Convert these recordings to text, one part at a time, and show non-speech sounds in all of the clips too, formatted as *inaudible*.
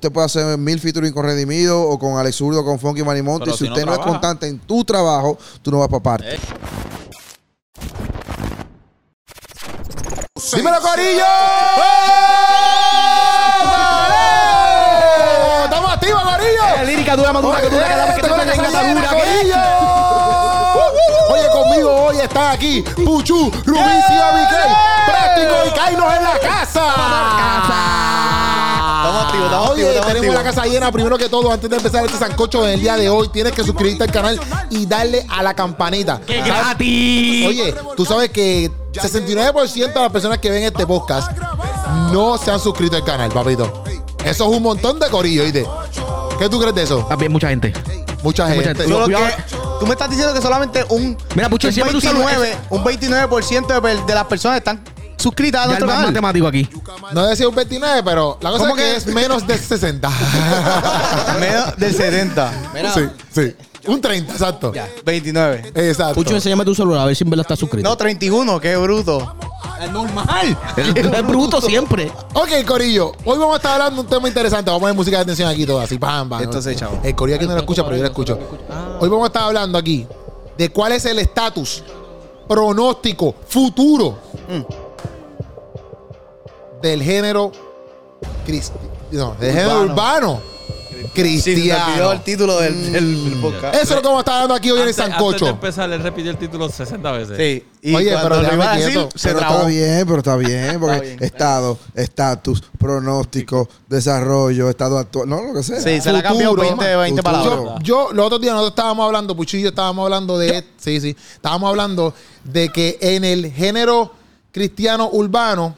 usted puede hacer mil featuring con Redimido o con Alex Zurdo, con Funky Manimonte. Pero Si, si usted no, es constante en tu trabajo, tú no vas para parte. Eh. ¡Dímelo, Corillo! ¡Estamos activos, Corillo! lírica dura, más dura, que dura, que la casa que- Corillo. *laughs* Oye, conmigo hoy está aquí Puchu, Rubí, CRK, Práctico y Kainos en la casa. Estamos activos, estamos Oye, activos, estamos tenemos la activos. casa llena. Primero que todo, antes de empezar este sancocho en el día de hoy, tienes que suscribirte al canal y darle a la campanita. ¡Qué ¿Sabes? gratis! Oye, tú sabes que 69% de las personas que ven este podcast no se han suscrito al canal, papito. Eso es un montón de corillo, ¿oíste? ¿Qué tú crees de eso? También mucha gente. Mucha Mucha gente. gente. Solo Cuidado. que tú me estás diciendo que solamente un, Mira, Pucho, un siempre tú sabes- 29, un 29% de, per- de las personas están suscritas a Ya el nuestro canal. matemático aquí. No decía un 29, pero la cosa es ¿Cómo que que? es menos de 60. *laughs* Menos del 70. sí, sí. Un 30, exacto. 29. Exacto. Pucho, enséñame tu celular a ver si en verdad estás suscrito. No, 31, qué bruto. es normal. Es *laughs* bruto siempre. Ok, Corillo. Hoy vamos a estar hablando de un tema interesante. Vamos a poner música de atención aquí todo así. Pam, pam. Entonces, chavo. El Corillo aquí no lo escucha, pero yo lo escucho. Hoy vamos a estar hablando aquí de cuál es el estatus pronóstico futuro del género cristi no, del género urbano Sí, me olvidó cristiano. el título del, del- del podcast. Eso es lo que vamos a estar hablando aquí hoy en el Antes- Antes Sancocho. de empezar, él repitió el título 60 veces. Sí. Y Oye, pero lo iba a decir, quieto. se Pero trabó. está bien, pero está bien. Porque Está bien. estado, estatus, pronóstico, desarrollo, estado actual. No, lo que sea. Sí, se le ha cambiado 20, 20 Futuro. palabras. Yo, yo, los otros días nosotros estábamos hablando, yo estábamos hablando de. Sí, sí. Estábamos hablando de que en el género cristiano urbano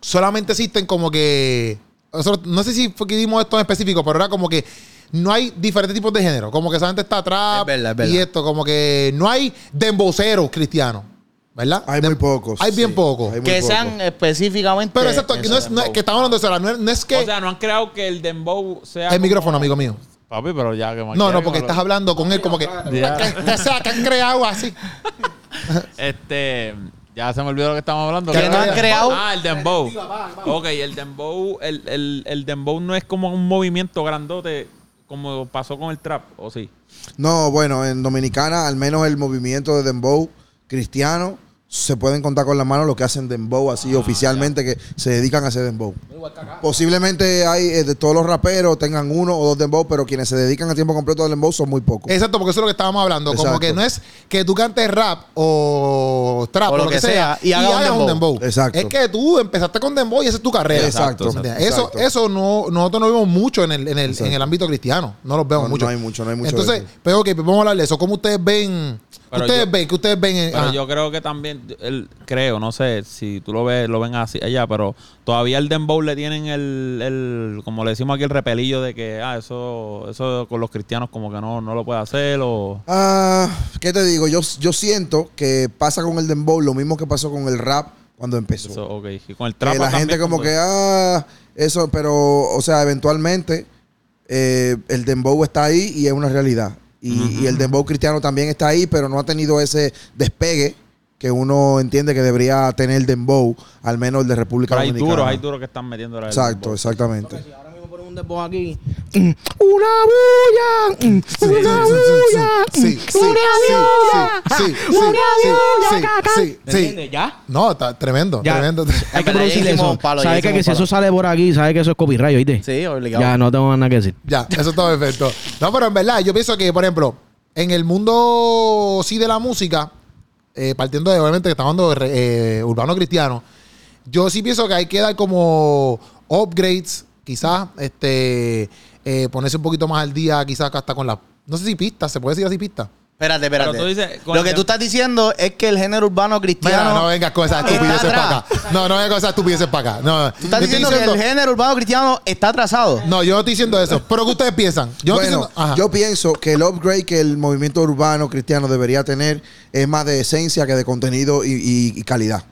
solamente existen como que. nosotros- no sé si fue que dimos esto en específico, pero era como que no hay diferentes tipos de género. Como que solamente está atrás Es verdad, es verdad. y esto, como que no hay demboceros cristianos. ¿Verdad? Hay muy pocos. Hay bien sí. pocos. Hay Que sean específicamente. Pero exacto, que no es, no es- que estamos hablando de eso. No es, no es que. O sea, no han creado que el dembow sea. el como- micrófono, amigo mío. Papi, pero ya que No, no, porque estás hablando con él como que. Ya. *laughs* Que, que sea, que han creado así. *laughs* Este. Ya se me olvidó lo que estábamos hablando. Que ¿Qué no han creado- Ah, el dembow. Ok, el dembow. El, el, el dembow no es como un movimiento grandote como pasó con el trap, ¿o sí? No, bueno, en Dominicana, al menos el movimiento de Dembow cristiano, se pueden contar con la mano lo que hacen Dembow así Ah, oficialmente, que se dedican a hacer Dembow. Posiblemente hay eh, de todos los raperos tengan uno o dos Dembow, pero quienes se dedican a tiempo completo al Dembow son muy pocos. Exacto, porque eso es lo que estábamos hablando. Como que no es que tú cantes rap o trap o lo, que, sea, y hagas un dembow. Exacto. Es que tú empezaste con dembow y esa es tu carrera. Exacto. Eso, eso no, nosotros no vemos mucho en el, en el, en el ámbito cristiano. No los vemos No, mucho. no hay mucho, no hay mucho Entonces, pero ok, pues vamos a hablar de eso. ¿Cómo ustedes ven? Pero ustedes yo- ven, que ustedes ven en- Pero ajá. yo creo que también, el, creo, no sé si tú lo ves, lo ven así allá, pero todavía el dembow le tienen el, el como le decimos aquí, el repelillo de que, ah, eso, eso con los cristianos como que no, no lo puede hacer o... Ah, ¿Qué te digo? Yo, yo siento que pasa con el Dembow lo mismo que pasó con el rap cuando empezó. Eso, ok. Y con el Que trap la gente como que, ah, eso, pero, o sea, eventualmente eh, el dembow está ahí y es una realidad. Y, y el dembow cristiano también está ahí, pero no ha tenido ese despegue que uno entiende que debería tener el dembow, al menos el de República Pero hay Dominicana. duros, hay duros que están metiendo la Exacto, exactamente. Dembow aquí. Mm, Una bulla. Una bulla. Sí, sí, sí, Una viola. sí, sí, sí, Una sí, viola, sí, caca. sí, ¿Me sí. entiendes? ¿Ya? No, está tremendo, Ya. tremendo. Hay que producir eso. ¿Sabes que, si eso sale por aquí, sabes que eso es copyright, ¿oíste? Sí, obligado. Ya, no tengo nada que decir. Ya, eso está perfecto. No, pero en verdad, yo pienso que, por ejemplo, en el mundo sí de la música, eh, partiendo de, obviamente, que estamos hablando de eh, urbano cristiano, yo sí pienso que hay que dar como upgrades, quizás, este, eh, ponerse un poquito más al día, quizás hasta con la, no sé si pistas, se puede decir así pistas. Espérate, espérate. Pero tú dices, con Lo que tú estás diciendo es que el género urbano cristiano. Mira, no vengas con esas estupideces para acá. No, no vengas con esas estupideces para acá. No, Tú estás diciendo que el género urbano cristiano está atrasado. No, yo no estoy diciendo eso. Pero ¿qué ustedes piensan? Yo bueno, diciendo. Ajá. yo pienso que el upgrade que el movimiento urbano cristiano debería tener es más de esencia que de contenido y, y- y calidad.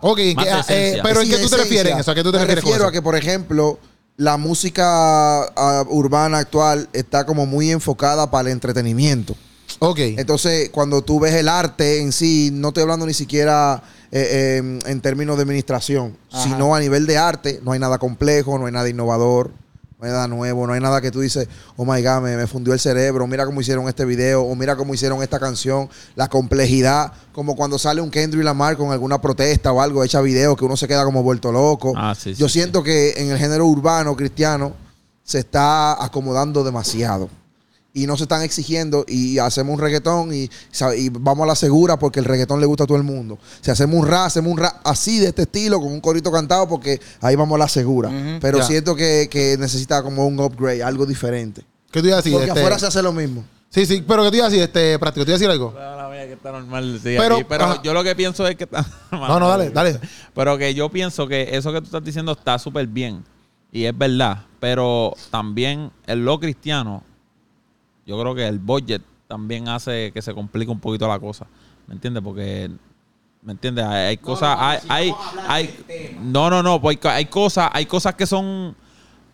ok, que, de eh, pero ¿en qué tú te refieres en eso? ¿A qué tú te Me refieres con refiero eso? a que, por ejemplo, la música ah, urbana actual está como muy enfocada para el entretenimiento. Ok. Entonces, cuando tú ves el arte en sí, no estoy hablando ni siquiera eh, eh, en términos de administración, sino a nivel de arte, no hay nada complejo, no hay nada innovador. No hay nada nuevo, no hay nada que tú dices, oh my God, me, me fundió el cerebro, mira cómo hicieron este video, o mira cómo hicieron esta canción, la complejidad, como cuando sale un Kendrick Lamar con alguna protesta o algo, echa video que uno se queda como vuelto loco. Ah, sí, Yo sí. siento que en el género urbano cristiano se está acomodando demasiado. Y no se están exigiendo y hacemos un reggaetón y, y vamos a la segura porque el reggaetón le gusta a todo el mundo. Si hacemos un rap, hacemos un rap así de este estilo con un corito cantado porque ahí vamos a la segura. Pero Ya. siento que, que necesita como un upgrade, algo diferente. ¿Qué tú ibas a decir? porque Este- afuera se hace lo mismo. Sí, sí, pero ¿qué te iba a decir? Este, práctico, ¿te iba a decir algo? La mía que está normal, sí, Pero, aquí, pero yo lo que pienso es que está. *laughs* No, no, dale, dale. Pero que yo pienso que eso que tú estás diciendo está súper bien. Y es verdad. Pero también en lo cristiano, yo creo que el budget también hace que se complique un poquito la cosa. ¿Me entiendes? Porque. ¿Me entiendes? Hay, hay cosas. hay, hay, hay- no, no, no. Pues hay cosas, hay cosas que son.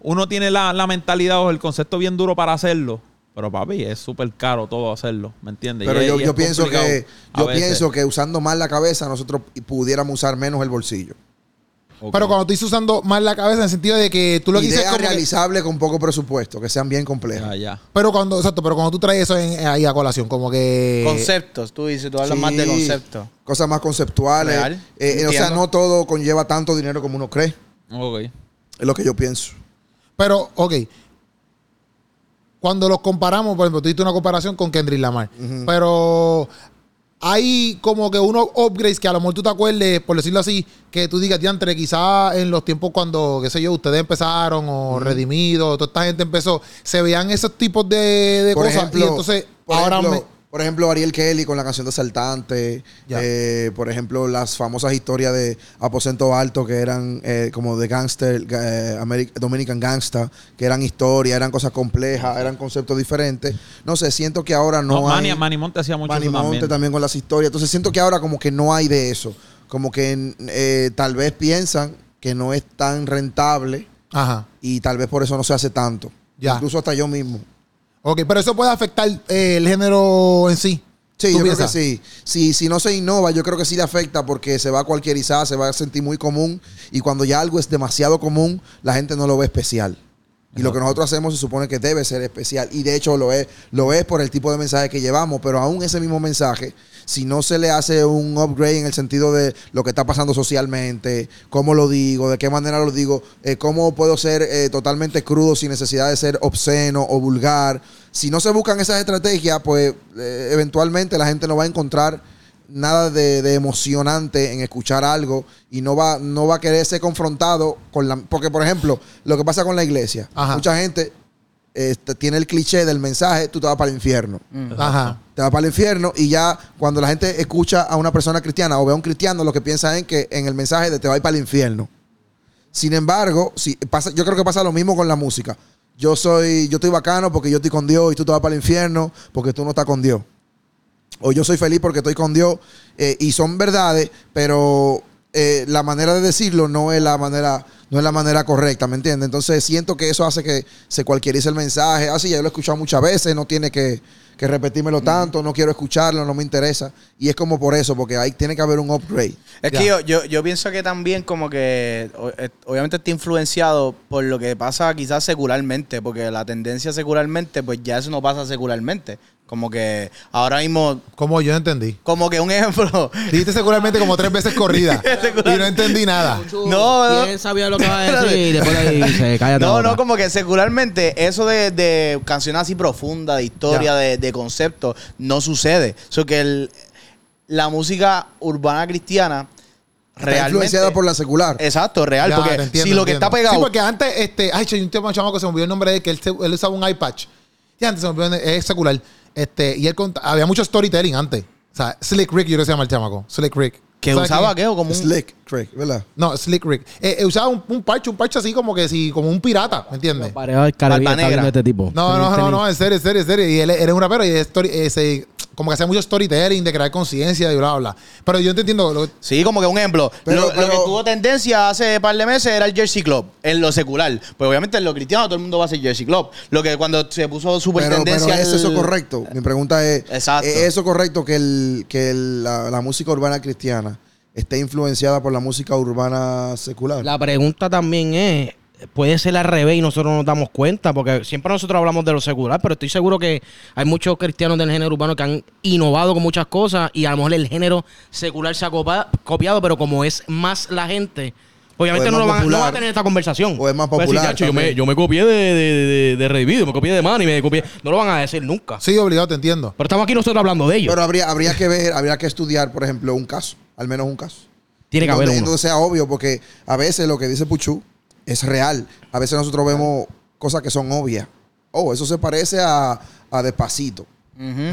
Uno tiene la, la mentalidad o el concepto bien duro para hacerlo. Pero papi, es súper caro todo hacerlo. ¿Me entiendes? Pero Y yo, y yo es pienso que yo veces. pienso que usando más la cabeza nosotros pudiéramos usar menos el bolsillo. Pero cuando tú dices usando más la cabeza en el sentido de que tú lo que dices como que- realizables con poco presupuesto, que sean bien complejas. Ya, ya. Pero cuando, exacto, pero cuando tú traes eso en- ahí a colación, como que... Conceptos, tú dices, tú hablas Sí, más de conceptos. Cosas más conceptuales. Real, Eh, eh, o sea, no todo conlleva tanto dinero como uno cree. Ok. Es lo que yo pienso. Pero, ok. Cuando los comparamos, por ejemplo, tú diste una comparación con Kendrick Lamar. Pero hay como que unos upgrades que a lo mejor tú te acuerdes, por decirlo así, que tú digas, diantre, quizás en los tiempos cuando, qué sé yo, ustedes empezaron o Redimido, toda esta gente empezó, se veían esos tipos de, de Por cosas. ejemplo, y entonces, ahora ejemplo, me- por ejemplo, Ariel Kelly con la canción de Asaltante. Eh, por ejemplo, las famosas historias de Aposento Alto que eran eh, como de gangster, eh, Dominican Gangsta, que eran historias, eran cosas complejas, eran conceptos diferentes. No sé, siento que ahora no, No, hay... Manny, Manny Monte hacía mucho Manny Monte también. también. con las historias. Entonces siento que ahora como que no hay de eso. Como que eh, tal vez piensan que no es tan rentable Ajá. y tal vez por eso no se hace tanto. Incluso hasta yo mismo. Ok, pero eso puede afectar eh, el género en sí. Sí, ¿Tú yo creo que sí. Si, si no se innova, yo creo que sí le afecta porque se va a cualquierizar, se va a sentir muy común y cuando ya algo es demasiado común, la gente no lo ve especial. Y lo que nosotros hacemos se supone que debe ser especial y de hecho lo es, lo es por el tipo de mensaje que llevamos, pero aún ese mismo mensaje, si no se le hace un upgrade en el sentido de lo que está pasando socialmente, cómo lo digo, de qué manera lo digo, eh, cómo puedo ser eh, totalmente crudo sin necesidad de ser obsceno o vulgar, si no se buscan esas estrategias, pues eh, eventualmente la gente no va a encontrar nada de, de emocionante en escuchar algo y no va, no va a querer ser confrontado con la... Porque, por ejemplo, lo que pasa con la iglesia, Ajá. mucha gente este, tiene el cliché del mensaje, tú te vas para el infierno. Ajá. Te vas para el infierno y ya cuando la gente escucha a una persona cristiana o ve a un cristiano, lo que piensa es que en el mensaje de te vas para el infierno. Sin embargo, si pasa, yo creo que pasa lo mismo con la música. Yo soy, yo estoy bacano porque yo estoy con Dios y tú te vas para el infierno porque tú no estás con Dios. O yo soy feliz porque estoy con Dios. eh, y son verdades, pero eh, la manera de decirlo no es la manera, no es la manera correcta, ¿me entiendes? Entonces siento que eso hace que se cualquierice el mensaje. Así ya yo lo he escuchado muchas veces, no tiene que, que repetírmelo tanto, no quiero escucharlo, no me interesa. Y es como por eso, porque ahí tiene que haber un upgrade. Es Ya. que yo, yo, yo pienso que también como que eh, obviamente está influenciado por lo que pasa quizás secularmente, porque la tendencia secularmente, pues ya eso no pasa secularmente. Como que ahora mismo, Como yo entendí. como que un ejemplo, Dijiste seguramente como tres veces corrida. *laughs* y no entendí nada. No, no. ¿Quién sabía lo que va a decir? Y después ahí se calla No, no, como que secularmente eso de, de canciones así profundas, de historia, de, de conceptos, no sucede. So que el- la música urbana cristiana Está realmente... influenciada por la secular. Exacto, real. Ya, porque entiendo, si lo que está pegado... Sí, porque antes, este, ay, yo un tema chamaco que se me olvidó el nombre de él, que él, se- él usaba un iPatch. Y antes se me olvidó, es secular. Este, y él cont- había mucho storytelling antes. O sea, Slick Rick, yo creo que se llama el chamaco. Slick Rick. que ¿Sabes usaba quién qué o como un... Slick, Craig, ¿verdad? No, Slick Rick. Eh, eh, usaba un, un parche, un parche así como que si, como un pirata, ¿me entiendes? Pareja del Caribe Barba está viendo negra. este tipo. No, no, no, no, en serio, en serio, en serio. Y él, él es un rapero y es story- eh, se- como que hacía mucho storytelling, de crear conciencia y bla, bla, bla. Pero yo te entiendo. lo- Sí, como que un ejemplo. Pero- lo, lo pero- que tuvo tendencia hace par de meses era el Jersey Club, en lo secular. Pues obviamente en lo cristiano todo el mundo va a hacer Jersey Club. Lo que cuando se puso super Pero, pero tendencia... ¿es eso el- correcto? Mi pregunta es, Exacto. ¿es eso correcto que, el, que el- la, la música urbana cristiana esté influenciada por la música urbana secular? La pregunta también es, puede ser al revés y nosotros no nos damos cuenta, porque siempre nosotros hablamos de lo secular, pero estoy seguro que hay muchos cristianos del género urbano que han innovado con muchas cosas y a lo mejor el género secular se ha copiado, pero como es más la gente, obviamente no, lo van, no a tener esta conversación. O es más decir, popular "Chacho, yo, me, también". yo me copié de, de, de, Video, me copié de Manny, me copié. No lo van a decir nunca. Sí, obligado, te entiendo. Pero estamos aquí nosotros hablando de ellos. Pero habría, habría que ver, habría que estudiar, por ejemplo, un caso, al menos un caso. Tiene que haber donde, uno. donde sea obvio, porque a veces lo que dice Puchu es real. A veces nosotros vemos cosas que son obvias. Oh, eso se parece a, a Despacito,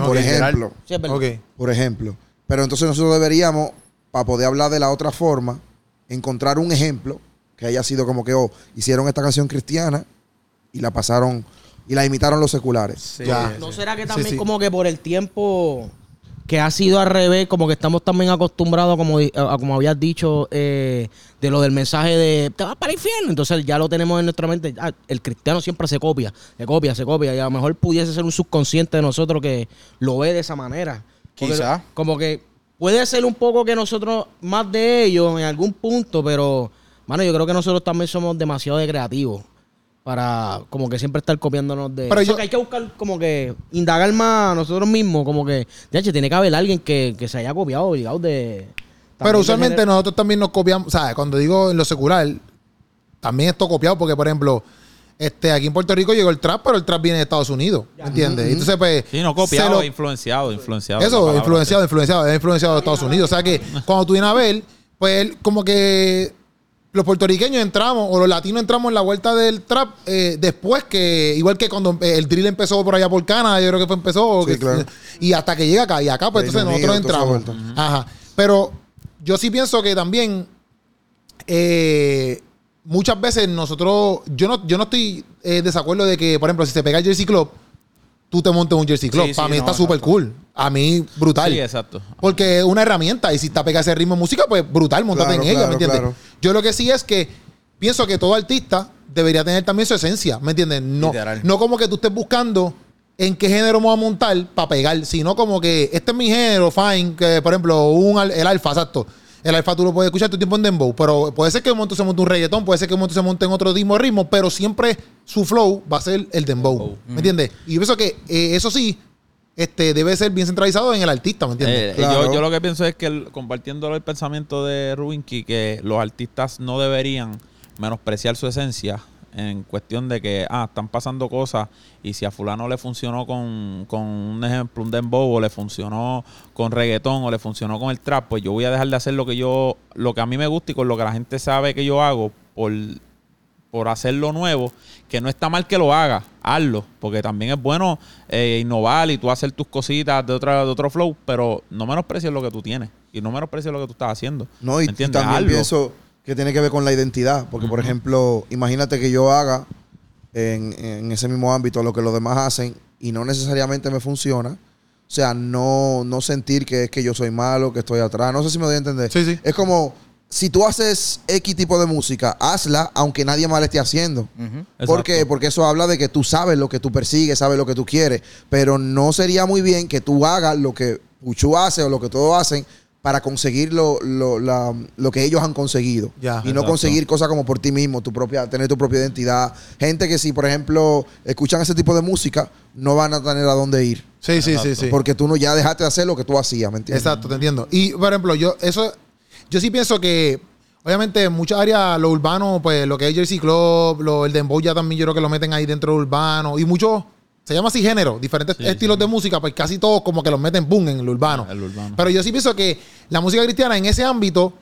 por ejemplo. Sí, es verdad. Ok. Por ejemplo. Pero entonces nosotros deberíamos, para poder hablar de la otra forma, encontrar un ejemplo que haya sido como que, oh, hicieron esta canción cristiana y la pasaron y la imitaron los seculares. Sí, Ya. ¿No será que Sí, también sí. como que por el tiempo que ha sido al revés, como que estamos también acostumbrados, como, a- como habías dicho, eh, de lo del mensaje de te vas para el infierno? Entonces ya lo tenemos en nuestra mente. Ah, el cristiano siempre se copia, se copia, se copia. Y a lo mejor pudiese ser un subconsciente de nosotros que lo ve de esa manera. Porque Quizá. Como que puede ser un poco que nosotros más de ellos en algún punto, pero, mano, yo creo que nosotros también somos demasiado de creativos para como que siempre estar copiándonos de... Pero Eso yo- que hay que buscar como que indagar más nosotros mismos, como que, ya che, tiene que haber alguien que, que se haya copiado, obligado de... Pero usualmente nosotros también nos copiamos, o sea, cuando digo en lo secular, también esto copiado, porque por ejemplo, este, aquí en Puerto Rico llegó el trap, pero el trap viene de Estados Unidos, ¿me entiendes? Entonces, pues... Sí, no se copiado, lo- influenciado, influenciado. Eso, palabra. influenciado, influenciado, es influenciado de Estados Unidos. O sea que cuando tú vienes a ver, pues él, como que los puertorriqueños entramos, o los latinos entramos en la vuelta del trap eh, después que, igual que cuando eh, el drill empezó por allá por Canadá, yo creo que fue empezó. Sí, que- claro. *laughs* Y hasta que llega acá, y acá, pues Reino entonces nosotros entramos. Ajá. Pero yo sí pienso que también eh, muchas veces nosotros, yo no, yo no estoy en desacuerdo de que, por ejemplo, si se pega el Jersey Club, tú te montes un Jersey Club. Sí, sí, Para mí no, está súper cool. A mí, brutal. Sí, exacto. Porque es una herramienta y si está pegada ese ritmo de música, pues brutal, montate Claro, en ella, claro, ¿me entiendes? claro. Yo lo que sí es que pienso que todo artista debería tener también su esencia, ¿me entiendes? No, Literal. no como que tú estés buscando en qué género me voy a montar para pegar, sino como que este es mi género, fine, que por ejemplo, un, el alfa, exacto. El alfa tú lo puedes escuchar todo el tiempo en dembow, pero puede ser que un momento se monte un reggaetón, puede ser que un momento se monte en otro ritmo de ritmo, pero siempre su flow va a ser el dembow, ¿me entiendes? Y yo pienso que eh, eso sí, este debe ser bien centralizado en el artista, ¿me entiendes? Eh, Claro. yo, yo lo que pienso es que, el- compartiendo el pensamiento de Rubinky, que los artistas no deberían menospreciar su esencia en cuestión de que, ah, están pasando cosas y si a fulano le funcionó con, con un ejemplo, un dembow, o le funcionó con reggaetón, o le funcionó con el trap, pues yo voy a dejar de hacer lo que yo, lo que a mí me gusta y con lo que la gente sabe que yo hago por por hacer lo nuevo, que no está mal que lo hagas, hazlo, porque también es bueno eh, innovar y tú hacer tus cositas de, otra, de otro flow, pero no menosprecies lo que tú tienes y no menosprecies lo que tú estás haciendo. No, y, ¿Me y también Hazlo. pienso que tiene que ver con la identidad. Porque, por ejemplo, imagínate que yo haga en, en ese mismo ámbito lo que los demás hacen y no necesariamente me funciona. O sea, no, no sentir que es que yo soy malo, que estoy atrás. No sé si me doy a entender. Sí, sí. Es como, si tú haces X tipo de música, hazla aunque nadie más la esté haciendo. ¿Por qué? Porque eso habla de que tú sabes lo que tú persigues, sabes lo que tú quieres. Pero no sería muy bien que tú hagas lo que Puchu hace o lo que todos hacen para conseguir lo, lo, la- lo que ellos han conseguido. Ya. y no conseguir cosas como por ti mismo, tu propia, tener tu propia identidad. Gente que si, por ejemplo, escuchan ese tipo de música, no van a tener a dónde ir. Sí, sí, sí, sí. Porque tú no ya dejaste de hacer lo que tú hacías, ¿me entiendes? Exacto, te entiendo. Y, por ejemplo, yo eso yo sí pienso que obviamente en muchas áreas lo urbano, pues lo que es Jersey Club, lo, el dembow ya también yo creo que lo meten ahí dentro del urbano y muchos se llama así género, diferentes Sí, estilos sí. de música, pues casi todos como que los meten boom en el urbano. El urbano. Pero yo sí pienso que la música cristiana en ese ámbito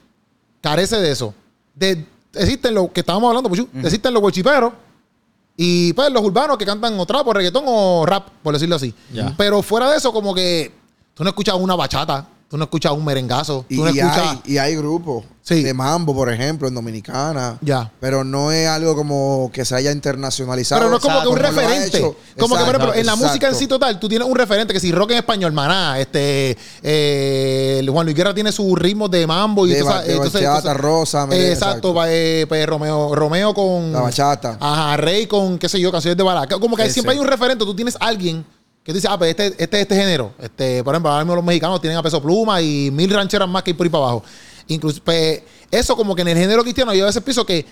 carece de eso. De, existen los que estábamos hablando, Puchu, existen los bolchiperos y pues los urbanos que cantan o trap o reggaetón o rap, por decirlo así. Pero fuera de eso, como que tú no escuchas una bachata, tú no escuchas un merengazo, Y, tú no y escuchas... hay, y hay grupos Sí. de mambo, por ejemplo, en Dominicana. Ya. Pero no es algo como que se haya internacionalizado. Pero no es como que un referente. Como que, por ejemplo, en la música en sí total, tú tienes un referente que si rock en español, maná, este, eh, Juan Luis Guerra tiene su ritmo de mambo y De entonces- bachata, entonces- rosa, merengue, Exacto, exacto. pa- eh, pues, Romeo, Romeo con. La bachata. Ajá, Rey con, qué sé yo, canciones de balaca. Como que Ese. siempre hay un referente, tú tienes alguien que dice, ah, pues este, este, este género. Este, por ejemplo, ahora mismo los mexicanos tienen a peso pluma y mil rancheras más que hay por ahí para abajo. Incluso, pues, eso como que en el género cristiano, yo a veces pienso que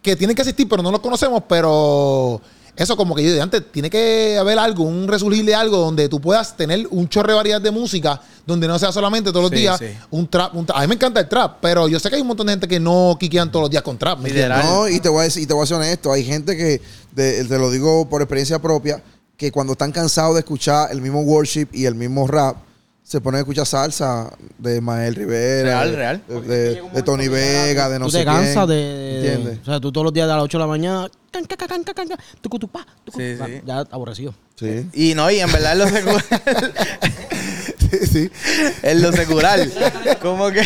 que tienen que existir, pero no los conocemos, pero eso como que yo de antes, tiene que haber algo, un resurgir de algo donde tú puedas tener un chorro de variedad de música, donde no sea solamente todos los Sí, días sí. un trap, un tra- A mí me encanta el trap, pero yo sé que hay un montón de gente que no quiquean todos los días con trap. No, y te voy a decir, y te voy a ser honesto, hay gente que, de- te lo digo por experiencia propia, que cuando están cansados de escuchar el mismo worship y el mismo rap, se ponen a escuchar salsa de Mael Rivera, Real, de, real. de, de- de Tony Vega, de no tú sé te cansas quién, de, de- ¿entiendes? O sea, tú todos los días a las 8 de la mañana. can, can, can, can, can, can, tucu, tupá, tucu, Sí, tupá, sí. Ya aborrecido. Sí. Y no, y en verdad en lo secular, *laughs* Sí, sí. en lo secular, como que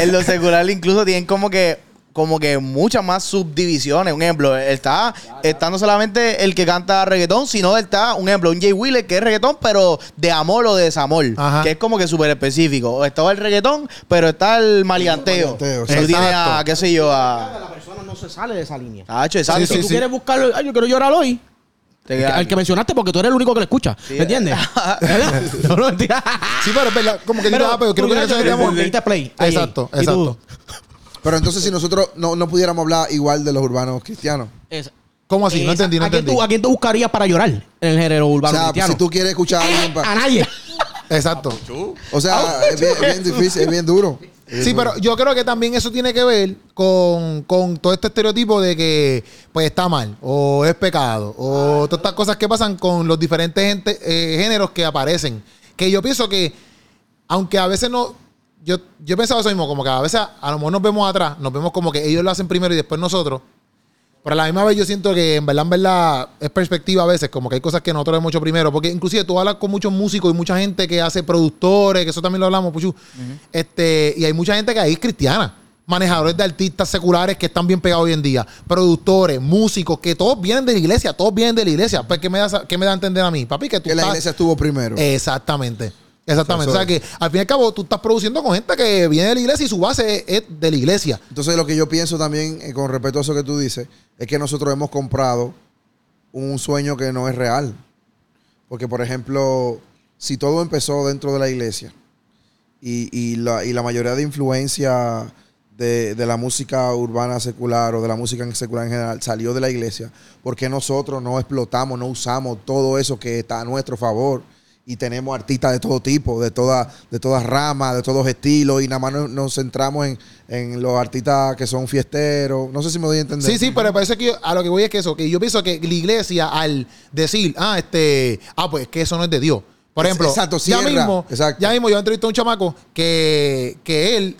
en lo secular incluso tienen como que como que muchas más subdivisiones. Un ejemplo, está, está no solamente el que canta reggaetón, sino está, un ejemplo, un Jay Wheeler que es reggaetón, pero de amor o de desamor, Ajá. que es como que súper específico. O está el reggaetón, pero está el malianteo. Maleanteo, Que tú tienes a, qué sé yo, a... La persona no se sale de esa línea. a Hacho, exacto. Sí, si tú quieres buscarlo, ay, yo quiero llorar hoy. El que- Al que mencionaste porque tú eres el único que lo escucha. ¿Me entiendes? *laughs* ¿Verdad? No, no, mentira. Sí, pero es verdad, como que Pero digo, ah, pero creo tú que yo que diste play. Ahí, Exacto, ahí. Exacto. Pero entonces si nosotros no, no pudiéramos hablar igual de los urbanos cristianos. ¿Cómo así? No entendí, no ¿a quién entendí. tú- ¿A quién tú buscarías para llorar en el género O urbano sea, cristiano? si tú quieres escuchar a alguien pa- a nadie. Exacto. O sea, es bien, es bien difícil, es bien duro. Es bien Sí, duro. pero yo creo que también eso tiene que ver con, con todo este estereotipo de que pues está mal, o es pecado, o todas estas cosas que pasan con los diferentes gente- eh, géneros que aparecen. Que yo pienso que, aunque a veces no. Yo, yo he pensado eso mismo, como que a veces a lo mejor nos vemos atrás, nos vemos como que ellos lo hacen primero y después nosotros. Pero a la misma vez yo siento que en verdad, en verdad, es perspectiva a veces, como que hay cosas que nosotros hemos hecho primero. Porque inclusive tú hablas con muchos músicos y mucha gente que hace productores, que eso también lo hablamos, Puchu. este, y hay mucha gente que ahí es cristiana. Manejadores de artistas seculares que están bien pegados hoy en día. Productores, músicos, que todos vienen de la iglesia, todos vienen de la iglesia. Pues, ¿qué me da, qué me da a entender a mí? Papi, que tú que la iglesia estuvo primero. Exactamente. Exactamente. O sea que al fin y al cabo tú estás produciendo con gente que viene de la iglesia y su base es, de la iglesia. Entonces lo que yo pienso también, eh, con respecto a eso que tú dices, es que nosotros hemos comprado un sueño que no es real. Porque, por ejemplo, si todo empezó dentro de la iglesia y, y la, y la mayoría de influencia de, de la música urbana secular o de la música en secular en general salió de la iglesia, ¿por qué nosotros no explotamos, no usamos todo eso que está a nuestro favor? Y tenemos artistas de todo tipo, de todas de todas ramas, de todos estilos, y nada más nos, nos centramos en, en los artistas que son fiesteros. No sé si me doy a entender. Sí, sí, pero parece que yo- a lo que voy es que eso, que yo pienso que la iglesia al decir, ah, este, ah, pues que eso no es de Dios. Por ejemplo, exacto, ya mismo, Exacto. ya mismo yo entrevisté a un chamaco que, que él,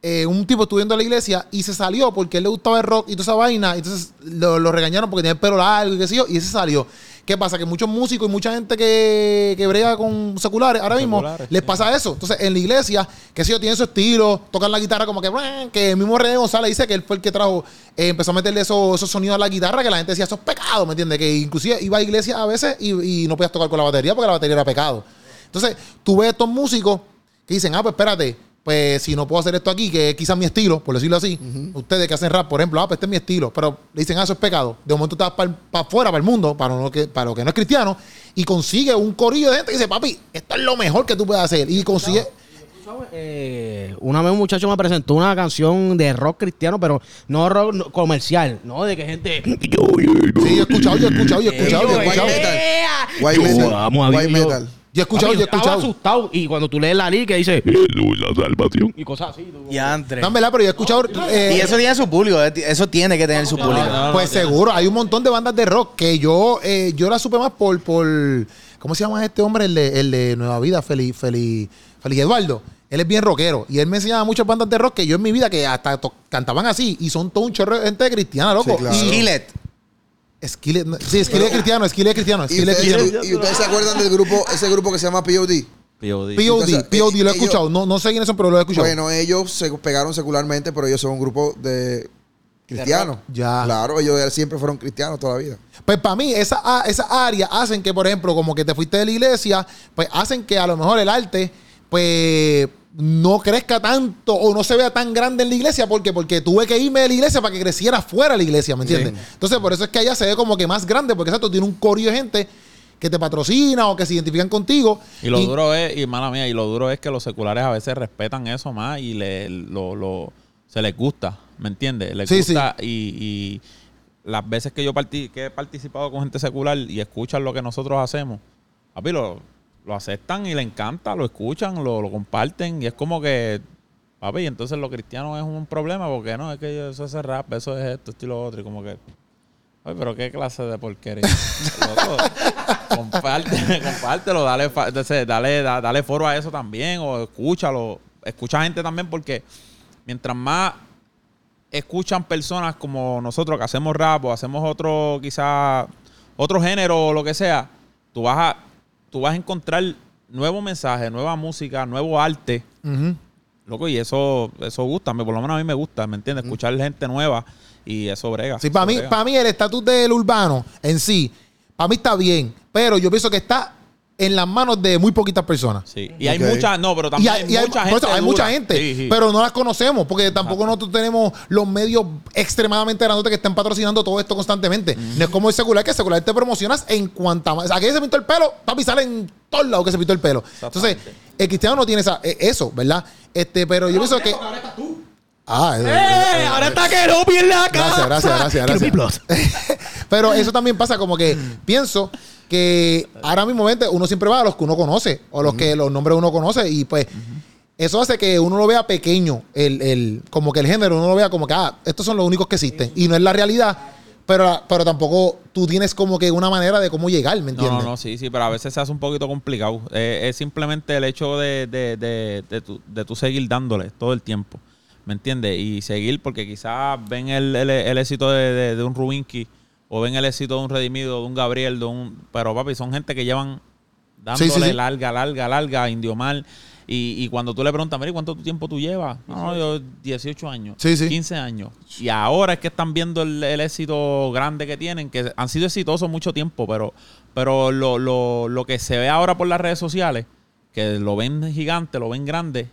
eh, un tipo estudiando a la iglesia y se salió porque él le gustaba el rock y toda esa vaina, entonces lo, lo regañaron porque tenía el pelo largo y qué sé yo, y ese salió. ¿Qué pasa? Que muchos músicos y mucha gente que, que brega con seculares ahora mismo Seculares, les sí. pasa eso. Entonces, en la iglesia, que si yo tienen su estilo, tocan la guitarra como que, que el mismo René González dice que él fue el que trajo, eh, empezó a meterle esos, esos sonidos a la guitarra que la gente decía, eso es pecado, ¿me entiendes? Que inclusive iba a iglesia a veces y, y no podías tocar con la batería porque la batería era pecado. Entonces, tú ves estos músicos que dicen, ah, pues espérate, pues si no puedo hacer esto aquí, que es quizás mi estilo, por decirlo así, ustedes que hacen rap, por ejemplo, ah, pues este es mi estilo, pero le dicen, ah, eso es pecado. De momento estás para afuera, para el mundo, para lo, que, para lo que no es cristiano, y consigue un corillo de gente que dice, papi, esto es lo mejor que tú puedes hacer. Y consigue... Eh, una vez un muchacho me presentó una canción de rock cristiano, pero no rock no- comercial, ¿no? De que gente. Sí, yo he escuchado, yo he escuchado, yo he escuchado, yo he escuchado. White metal. Yo metal. amo a metal. Yo he escuchado, Papi, yo he estaba escuchado. asustado. Y cuando tú lees la lírica dice. la salvación. Y cosas así. tú- Y Andre. No, en verdad, pero yo he escuchado... eh, Y eso tiene su público, eh, eso tiene que tener su público. Pues seguro, hay un montón de bandas de rock que yo eh, yo la supe más por, por ¿cómo se llama este hombre? El de, el de Nueva Vida, Feli, Feli, Feli Eduardo. Él es bien rockero y él me enseñaba muchas bandas de rock que yo en mi vida que hasta to- cantaban así y son todo un chorro de gente cristiana, loco. Sí, claro. Y- Skillet. Skillet, no, sí, Skillet es cristiano, Skillet es cristiano, ¿Y Skillet es ustedes, cristiano. y ustedes se acuerdan del grupo, ese grupo que se llama POD? POD. POD, POD, lo he ellos- escuchado. No, no sé quiénes son, pero lo he escuchado. Bueno, ellos se pegaron secularmente, pero ellos son un grupo de cristianos. Ya. Claro, ellos siempre fueron cristianos toda la vida. Pues para mí, esa, a- esa área hacen que, por ejemplo, como que te fuiste de la iglesia, pues hacen que a lo mejor el arte, pues no crezca tanto o no se vea tan grande en la iglesia. ¿Por qué? Porque tuve que irme de la iglesia para que creciera fuera de la iglesia, ¿me entiendes? Entonces, por eso es que allá se ve como que más grande, porque exacto, tiene un corillo de gente que te patrocina o que se identifican contigo. Y lo duro es, y mala mía, y lo duro es que los seculares a veces respetan eso más y le, lo, lo- se les gusta. ¿Me entiendes? Les Sí, gusta y, y las veces que yo parti- que he participado con gente secular y escuchan lo que nosotros hacemos, papi, lo, lo aceptan y le encanta, lo escuchan, lo, lo comparten y es como que, papi, entonces lo cristiano es un problema porque no, es que eso es rap, eso es esto, esto y lo otro y como que... Ay, pero qué clase de porquería. *laughs* Comparte, *laughs* compártelo, dale, dale, da- dale foro a eso también, o escúchalo. Escucha gente también porque mientras más escuchan personas como nosotros que hacemos rap o hacemos otro, quizá, otro género o lo que sea, tú vas a, tú vas a encontrar nuevo mensaje, nueva música, nuevo arte. Loco, y eso, eso gusta, me- por lo menos a mí me gusta, ¿me entiendes? Escuchar gente nueva y eso brega. Sí, para mí, para mí el estatus del urbano en sí, para mí está bien, pero yo pienso que está en las manos de muy poquitas personas. Sí. Y hay Ok. mucha, no, pero Y también hay, hay, y hay- mucha gente. eso hay dura. mucha gente, Sí, sí. pero no las conocemos porque tampoco nosotros tenemos los medios extremadamente grandes que estén patrocinando todo esto constantemente. No es como el secular, que el secular te promocionas en cuanta más. Aquí se pintó el pelo, papi, sale en todos lados que se pintó el pelo. Entonces, el cristiano no tiene esa, eh, eso, ¿verdad? Este, pero yo pienso que. Ah, ¡Eh! Ahora está que no pierde la Gracias, gracias, gracias, gracias. *laughs* Pero eso también pasa como que pienso que ahora mismo vente, uno siempre va a los que uno conoce o los que los nombres uno conoce y pues eso hace que uno lo vea pequeño, el, el, como que el género, uno lo vea como que, ah, estos son los únicos que existen y no es la realidad, pero, pero tampoco tú tienes como que una manera de cómo llegar, ¿me No, entiendes? no, no, sí, sí, pero a veces se hace un poquito complicado. Eh, es simplemente el hecho de, de, de, de, tu, de tú seguir dándole todo el tiempo. ¿Me entiendes? Y seguir porque quizás ven el, el, el éxito de, de- de un Rubinky o ven el éxito de un Redimido, de un Gabriel, de un... Pero papi, son gente que llevan dándole Sí, sí, sí. larga, larga, larga, Indio Mal. Y, y cuando tú le preguntas, mira, ¿cuánto tiempo tú llevas? No, no, yo 18 años, Sí, sí. 15 años. Y ahora es que están viendo el, el éxito grande que tienen, que han sido exitosos mucho tiempo, pero, pero lo, lo, lo que se ve ahora por las redes sociales, que lo ven gigante, lo ven grande,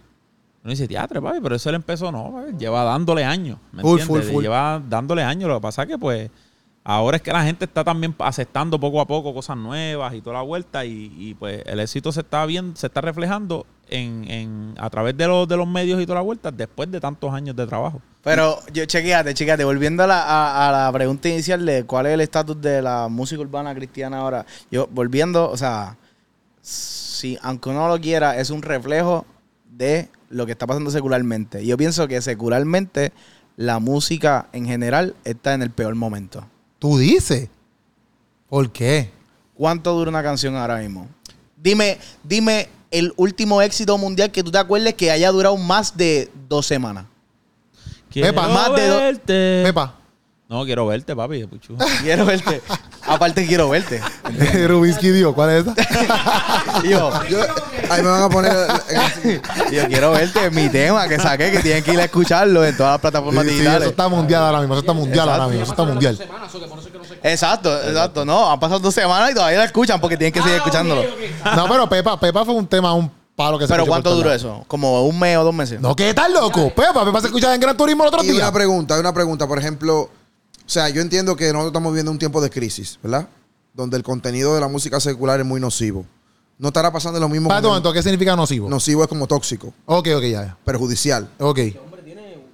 uno dice, teatro, papi, pero eso él empezó, no, papi, lleva dándole años, ¿me Full, entiendes? full, full. Lleva dándole años, lo que pasa es que pues ahora es que la gente está también aceptando poco a poco cosas nuevas y toda la vuelta y, y, pues el éxito se está viendo, se está reflejando en, en a través de los, de los medios y toda la vuelta después de tantos años de trabajo. Pero yo, chequeate, chequeate, volviendo a la, a, a la pregunta inicial de cuál es el estatus de la música urbana cristiana ahora. Yo, volviendo, o sea, si, aunque uno no lo quiera, es un reflejo de lo que está pasando secularmente. Yo pienso que secularmente la música en general está en el peor momento. Tú dices. ¿Por qué? ¿Cuánto dura una canción ahora mismo? Dime, dime el último éxito mundial que tú te acuerdes que haya durado más de dos semanas. Quiero Pepa, más de do- verte. Pepa. No, quiero verte, papi. puchu. *laughs* Quiero verte. Aparte quiero verte. *laughs* Rubinsky dijo, ¿cuál es esa? *laughs* Yo, Yo- ahí me van a poner. yo quiero verte en mi tema que saqué, que tienen que ir a escucharlo en todas las plataformas Sí, sí, digitales. eso está mundial ahora mismo, eso está mundial ahora mismo, eso está mundial. Exacto, exacto. No, han pasado dos semanas y todavía la escuchan porque tienen que seguir escuchándolo. No, pero Pepa, Pepa fue un tema, un palo que se Pero ¿cuánto duró eso? ¿Como un mes o dos meses? No, ¿qué tal, loco? Pepa, Pepa se escuchaba en Gran Turismo el otro Y día. una pregunta, una pregunta. Por ejemplo, o sea, yo entiendo que nosotros estamos viviendo un tiempo de crisis, ¿verdad? Donde el contenido de la música secular es muy nocivo. ¿No estará pasando lo mismo con un el- momento, ¿qué significa nocivo? Nocivo es como tóxico, Ok, ok, ya, ya. perjudicial. Ok.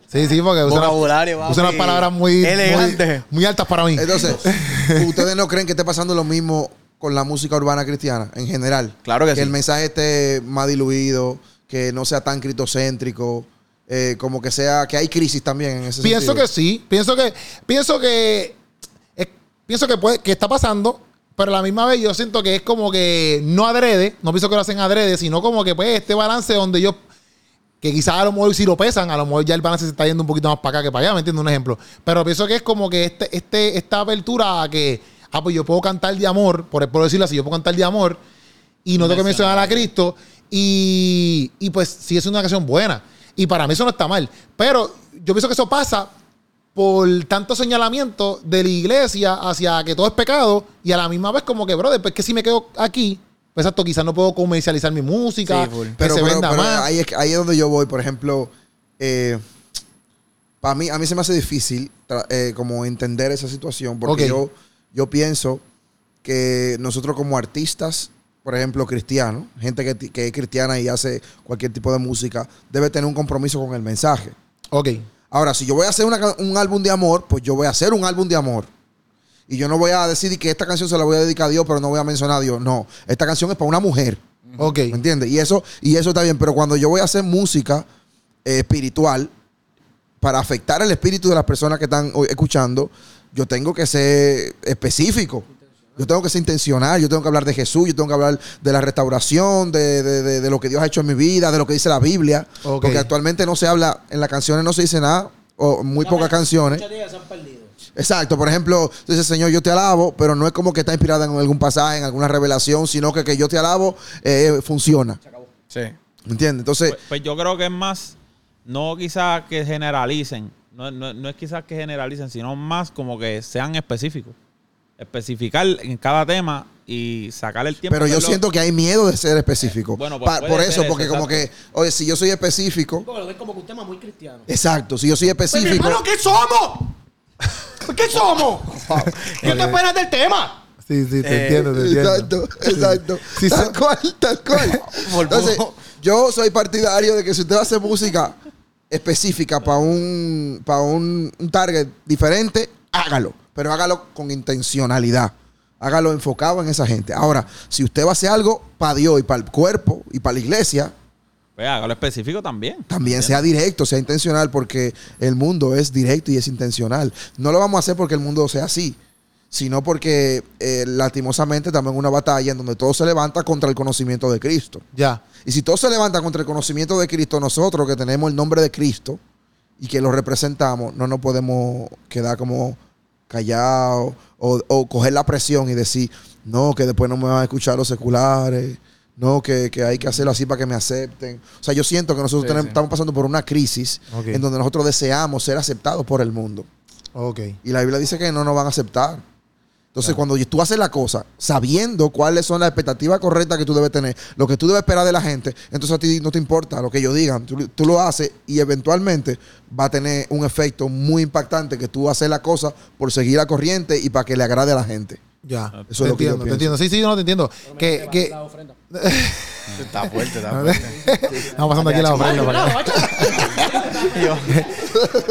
Sí, sí, porque usa, Vocabulario, usa unas palabras muy, Elegante. muy, muy altas para mí. Entonces, *laughs* ¿ustedes no creen que esté pasando lo mismo con la música urbana cristiana en general? Claro que sí. el mensaje esté más diluido, que no sea tan critocéntrico, eh, como que sea, que hay crisis también en ese Pienso sentido. que sí, pienso que, pienso que, pienso que puede, que está pasando, pero a la misma vez yo siento que es como que no adrede, no pienso que lo hacen adrede, sino como que pues este balance donde yo, que quizás a lo mejor si lo pesan, a lo mejor ya el balance se está yendo un poquito más para acá que para allá, ¿me entiendes? Un ejemplo. Pero pienso que es como que este, este, esta apertura a que, ah, pues yo puedo cantar de amor, por, por decirlo así, yo puedo cantar de amor y no tengo que mencionar a Cristo y, y pues sí es una canción buena. Y para mí eso no está mal. Pero yo pienso que eso pasa por tanto señalamiento de la iglesia hacia que todo es pecado y a la misma vez como que, bro, después que si me quedo aquí, pues exacto, quizás no puedo comercializar mi música, Sí, que pero, se pero- venda pero más. ahí, es, ahí es donde yo voy, por ejemplo, eh, para mí, a mí se me hace difícil eh, como entender esa situación, porque yo, yo pienso que nosotros como artistas, por ejemplo, cristianos, gente que, que es cristiana y hace cualquier tipo de música, debe tener un compromiso con el mensaje. Ok. Ahora, si yo voy a hacer una un álbum de amor, pues yo voy a hacer un álbum de amor. Y yo no voy a decir que esta canción se la voy a dedicar a Dios, pero no voy a mencionar a Dios. No, esta canción es para una mujer. Ok. ¿Me entiendes? Y eso, y eso está bien. Pero cuando yo voy a hacer música eh, espiritual para afectar el espíritu de las personas que están escuchando, yo tengo que ser específico. Yo tengo que ser intencional, yo tengo que hablar de Jesús, yo tengo que hablar de la restauración, de, de- de- de lo que Dios ha hecho en mi vida, de lo que dice la Biblia. Porque actualmente no se habla, en las canciones no se dice nada, o muy pocas canciones. Muchas ellas se han perdido. Exacto, por ejemplo, tú dices, Señor, yo te alabo, pero no es como que está inspirada en algún pasaje, en alguna revelación, sino que que yo te alabo eh, funciona. Sí. ¿Me entiendes? Entonces, Pues, pues yo creo que es más, no quizás que generalicen, no, no- no es quizás que generalicen, sino más como que sean específicos. Especificar en cada tema y sacar el tiempo. pero yo siento que hay miedo de ser específico. Bueno, pues Pa- por eso, porque eso, como que, oye, si yo soy específico, Porque lo ven como que un tema muy cristiano. exacto, si yo soy Pues, específico, ¿qué somos? ¿Qué *laughs* somos? ¿Qué te esperas del tema? Sí, sí, te Eh, entiendo, te entiendo. Exacto, exacto. Sí, tal cual, tal cual. *laughs* Entonces, yo soy partidario de que si usted hacer música específica para un, para un, un target diferente, hágalo. Pero hágalo con intencionalidad. Hágalo enfocado en esa gente. Ahora, si usted va a hacer algo para Dios y para el cuerpo y para la iglesia, Pues hágalo específico también. también sea directo, sea intencional, porque el mundo es directo y es intencional. No lo vamos a hacer porque el mundo sea así, sino porque eh, lastimosamente también es una batalla en donde todo se levanta contra el conocimiento de Cristo. Ya. Y si todo se levanta contra el conocimiento de Cristo, nosotros que tenemos el nombre de Cristo y que lo representamos, no nos podemos quedar como callados o, o coger la presión y decir, no, que después no me van a escuchar los seculares, no, que, que hay que hacerlo así para que me acepten. O sea, yo siento que nosotros Sí, tenemos- sí. estamos pasando por una crisis en donde nosotros deseamos ser aceptados por el mundo. Ok. Y la Biblia dice que no nos van a aceptar. Entonces, cuando tú haces la cosa sabiendo cuáles son las expectativas correctas que tú debes tener, lo que tú debes esperar de la gente, entonces a ti no te importa lo que ellos digan. Tú, tú lo haces y eventualmente va a tener un efecto muy impactante que tú haces la cosa por seguir la corriente y para que le agrade a la gente. Ya. Eso te es lo que yo entiendo, te entiendo. Sí, sí, no te entiendo. Que, que... La ofrenda. *laughs* Está fuerte, está fuerte. Estamos pasando aquí la ofrenda. para *laughs* acá.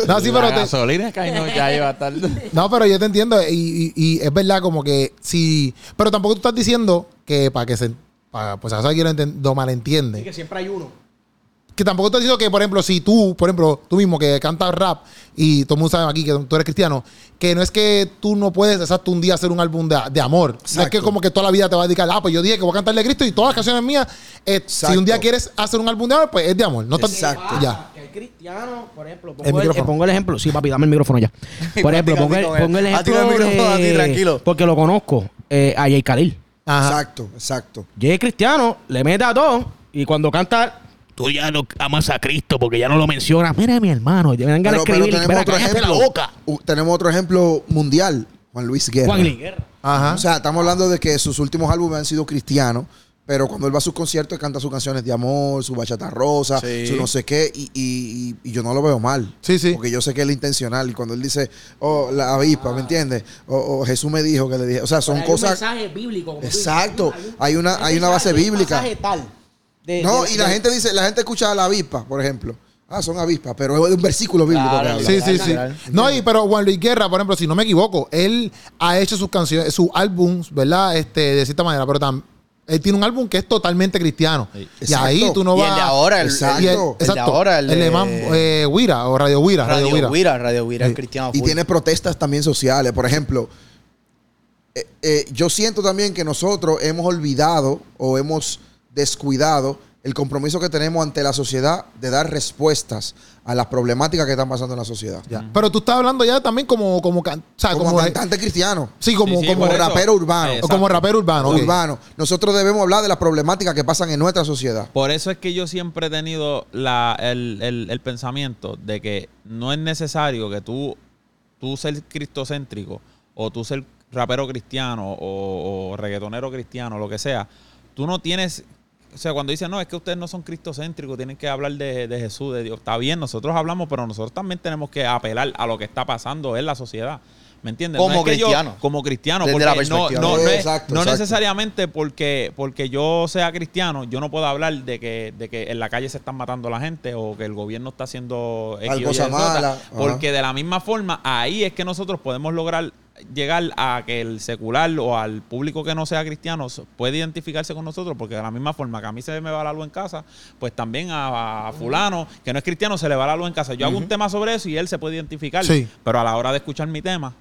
No, sí, pero la te- gasolina que no, ya iba a estar. No, pero yo te entiendo y, y- y es verdad como que si... Pero tampoco tú estás diciendo que para que se... Para, pues a eso alguien lo, lo malentiende. que siempre hay uno. Que tampoco estás diciendo que, por ejemplo, si tú, por ejemplo, tú mismo que cantas rap y todo el mundo sabe aquí que tú eres cristiano, que no es que tú no puedes, exacto, un día hacer un álbum de, de amor. No es que como que toda la vida te vas a dedicar, ah, pues yo dije que voy a cantarle a Cristo y todas las canciones mías, eh, si un día quieres hacer un álbum de amor, pues es de amor. No Exacto. Ya. Que hay cristianos, por ejemplo, El pongo el, micrófono. eh, pongo el ejemplo. Sí, papi, dame el micrófono ya. *laughs* Por ejemplo, pongo el, pongo el A ti ejemplo. el micrófono, a ti, tranquilo. Porque lo conozco. eh, a Jay Khalil. Ajá. Exacto, exacto. Jay es cristiano, le mete a todo y cuando canta. Tú ya no amas a Cristo porque ya no lo mencionas. Mira, mi hermano, me dan ganas Pero, de pero escribir. tenemos otro ejemplo. la boca. Uh, tenemos otro ejemplo mundial, Juan Luis Guerra. Juan Luis Guerra. Ajá. O sea, estamos hablando de que sus últimos álbumes han sido cristianos, pero cuando él va a sus conciertos, canta sus canciones de amor, su bachata rosa, Sí. su no sé qué, y, y- y- y yo no lo veo mal. Sí, sí. Porque yo sé que él es intencional. Y cuando él dice, oh, la avispa, ¿me entiendes? O, o Jesús me dijo que le dije. O sea, son Hay cosas. Un mensaje bíblico. como. Exacto. Hay una- hay una base mensaje, un bíblica. mensaje tal. De- No, de- y la de- gente dice, la gente escucha a la avispa, por ejemplo. Ah, son avispas, pero es un versículo bíblico que Claro, habla. Sí, sí, sí. No, y pero Juan Luis Guerra, por ejemplo, si no me equivoco, él ha hecho sus canciones, sus álbums, ¿verdad? Este, de cierta manera, pero también él tiene un álbum que es totalmente cristiano. Sí. Y Exacto. ahí tú no Y vas. el de ahora, el, Exacto. y el- el, El de exacto. ahora, el el de Man- eh, Wira o Radio Wira. Radio, Radio Wira. Wira, Radio Wira, Sí. cristiano Y full. tiene protestas también sociales. Por ejemplo, eh, eh, yo siento también que nosotros hemos olvidado o hemos descuidado el compromiso que tenemos ante la sociedad de dar respuestas a las problemáticas que están pasando en la sociedad. Ya. Pero tú estás hablando ya también como, como, can- o sea, Como, como, cantante cristiano, sí, como, Sí, sí, como, rapero urbano. Eh, o como rapero urbano. urbano. Nosotros debemos hablar de las problemáticas que pasan en nuestra sociedad. Por eso es que yo siempre he tenido la, el, el- el pensamiento de que no es necesario que tú, tú ser cristocéntrico o tú ser rapero cristiano o, o reggaetonero cristiano, lo que sea. Tú no tienes... O sea, cuando dicen, no, es que ustedes no son cristocéntricos, tienen que hablar de, de Jesús, de Dios. Está bien, nosotros hablamos, pero nosotros también tenemos que apelar a lo que está pasando en la sociedad. ¿Me entiendes? Como es que yo- cristiano. como cristiano. Desde porque la no, perspectiva. no, no es- Exacto, no exacto. necesariamente porque, porque yo sea cristiano, yo no puedo hablar de que, de que en la calle se están matando a la gente o que el gobierno está haciendo X, Algo Y, ajá. Porque de la misma forma, ahí es que nosotros podemos lograr llegar a que el secular o al público que no sea cristiano puede identificarse con nosotros, porque de la misma forma que a mí se me va la luz en casa, pues también a, a fulano que no es cristiano se le va la luz en casa. Yo hago un tema sobre eso y él se puede identificar, Sí. pero a la hora de escuchar mi tema,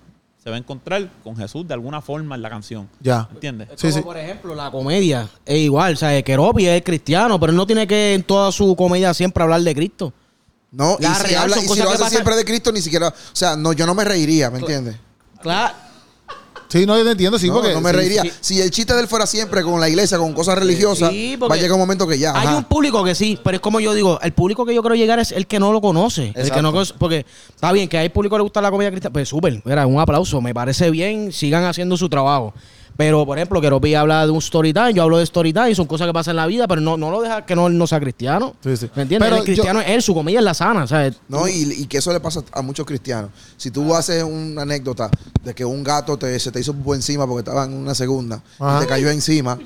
se va a encontrar con Jesús de alguna forma en la canción. Ya. ¿Entiendes? Es como, sí. por ejemplo, la comedia es igual. O sea, Keropi es cristiano, pero él no tiene que en toda su comedia siempre hablar de Cristo. No, y si, real habla, y si lo hace siempre de Cristo, ni siquiera. O sea, no, yo no me reiría, ¿me entiendes? Claro. Sí, no, yo te entiendo, sí, no, porque. no me sí, reiría. sí. Si el chiste de él fuera siempre con la iglesia, con cosas religiosas, Sí, va a llegar un momento que ya. Hay ajá. un público que sí, pero es como yo digo, el público que yo quiero llegar es el que no lo conoce. El que no porque está bien que hay público que le gusta la comedia cristiana, pues súper, mira, un aplauso, me parece bien, sigan haciendo su trabajo. Pero, por ejemplo, Keropi habla de un story time, yo hablo de story time, son cosas que pasan en la vida, pero no, no lo deja que no, él no sea cristiano. Sí, sí. ¿Me entiendes? Pero es cristiano es él, su comedia es la sana, ¿sabes? No, y, y que eso le pasa a muchos cristianos. Si tú haces una anécdota de que un gato te, se te hizo por encima porque estaba en una segunda Ajá. y te cayó encima,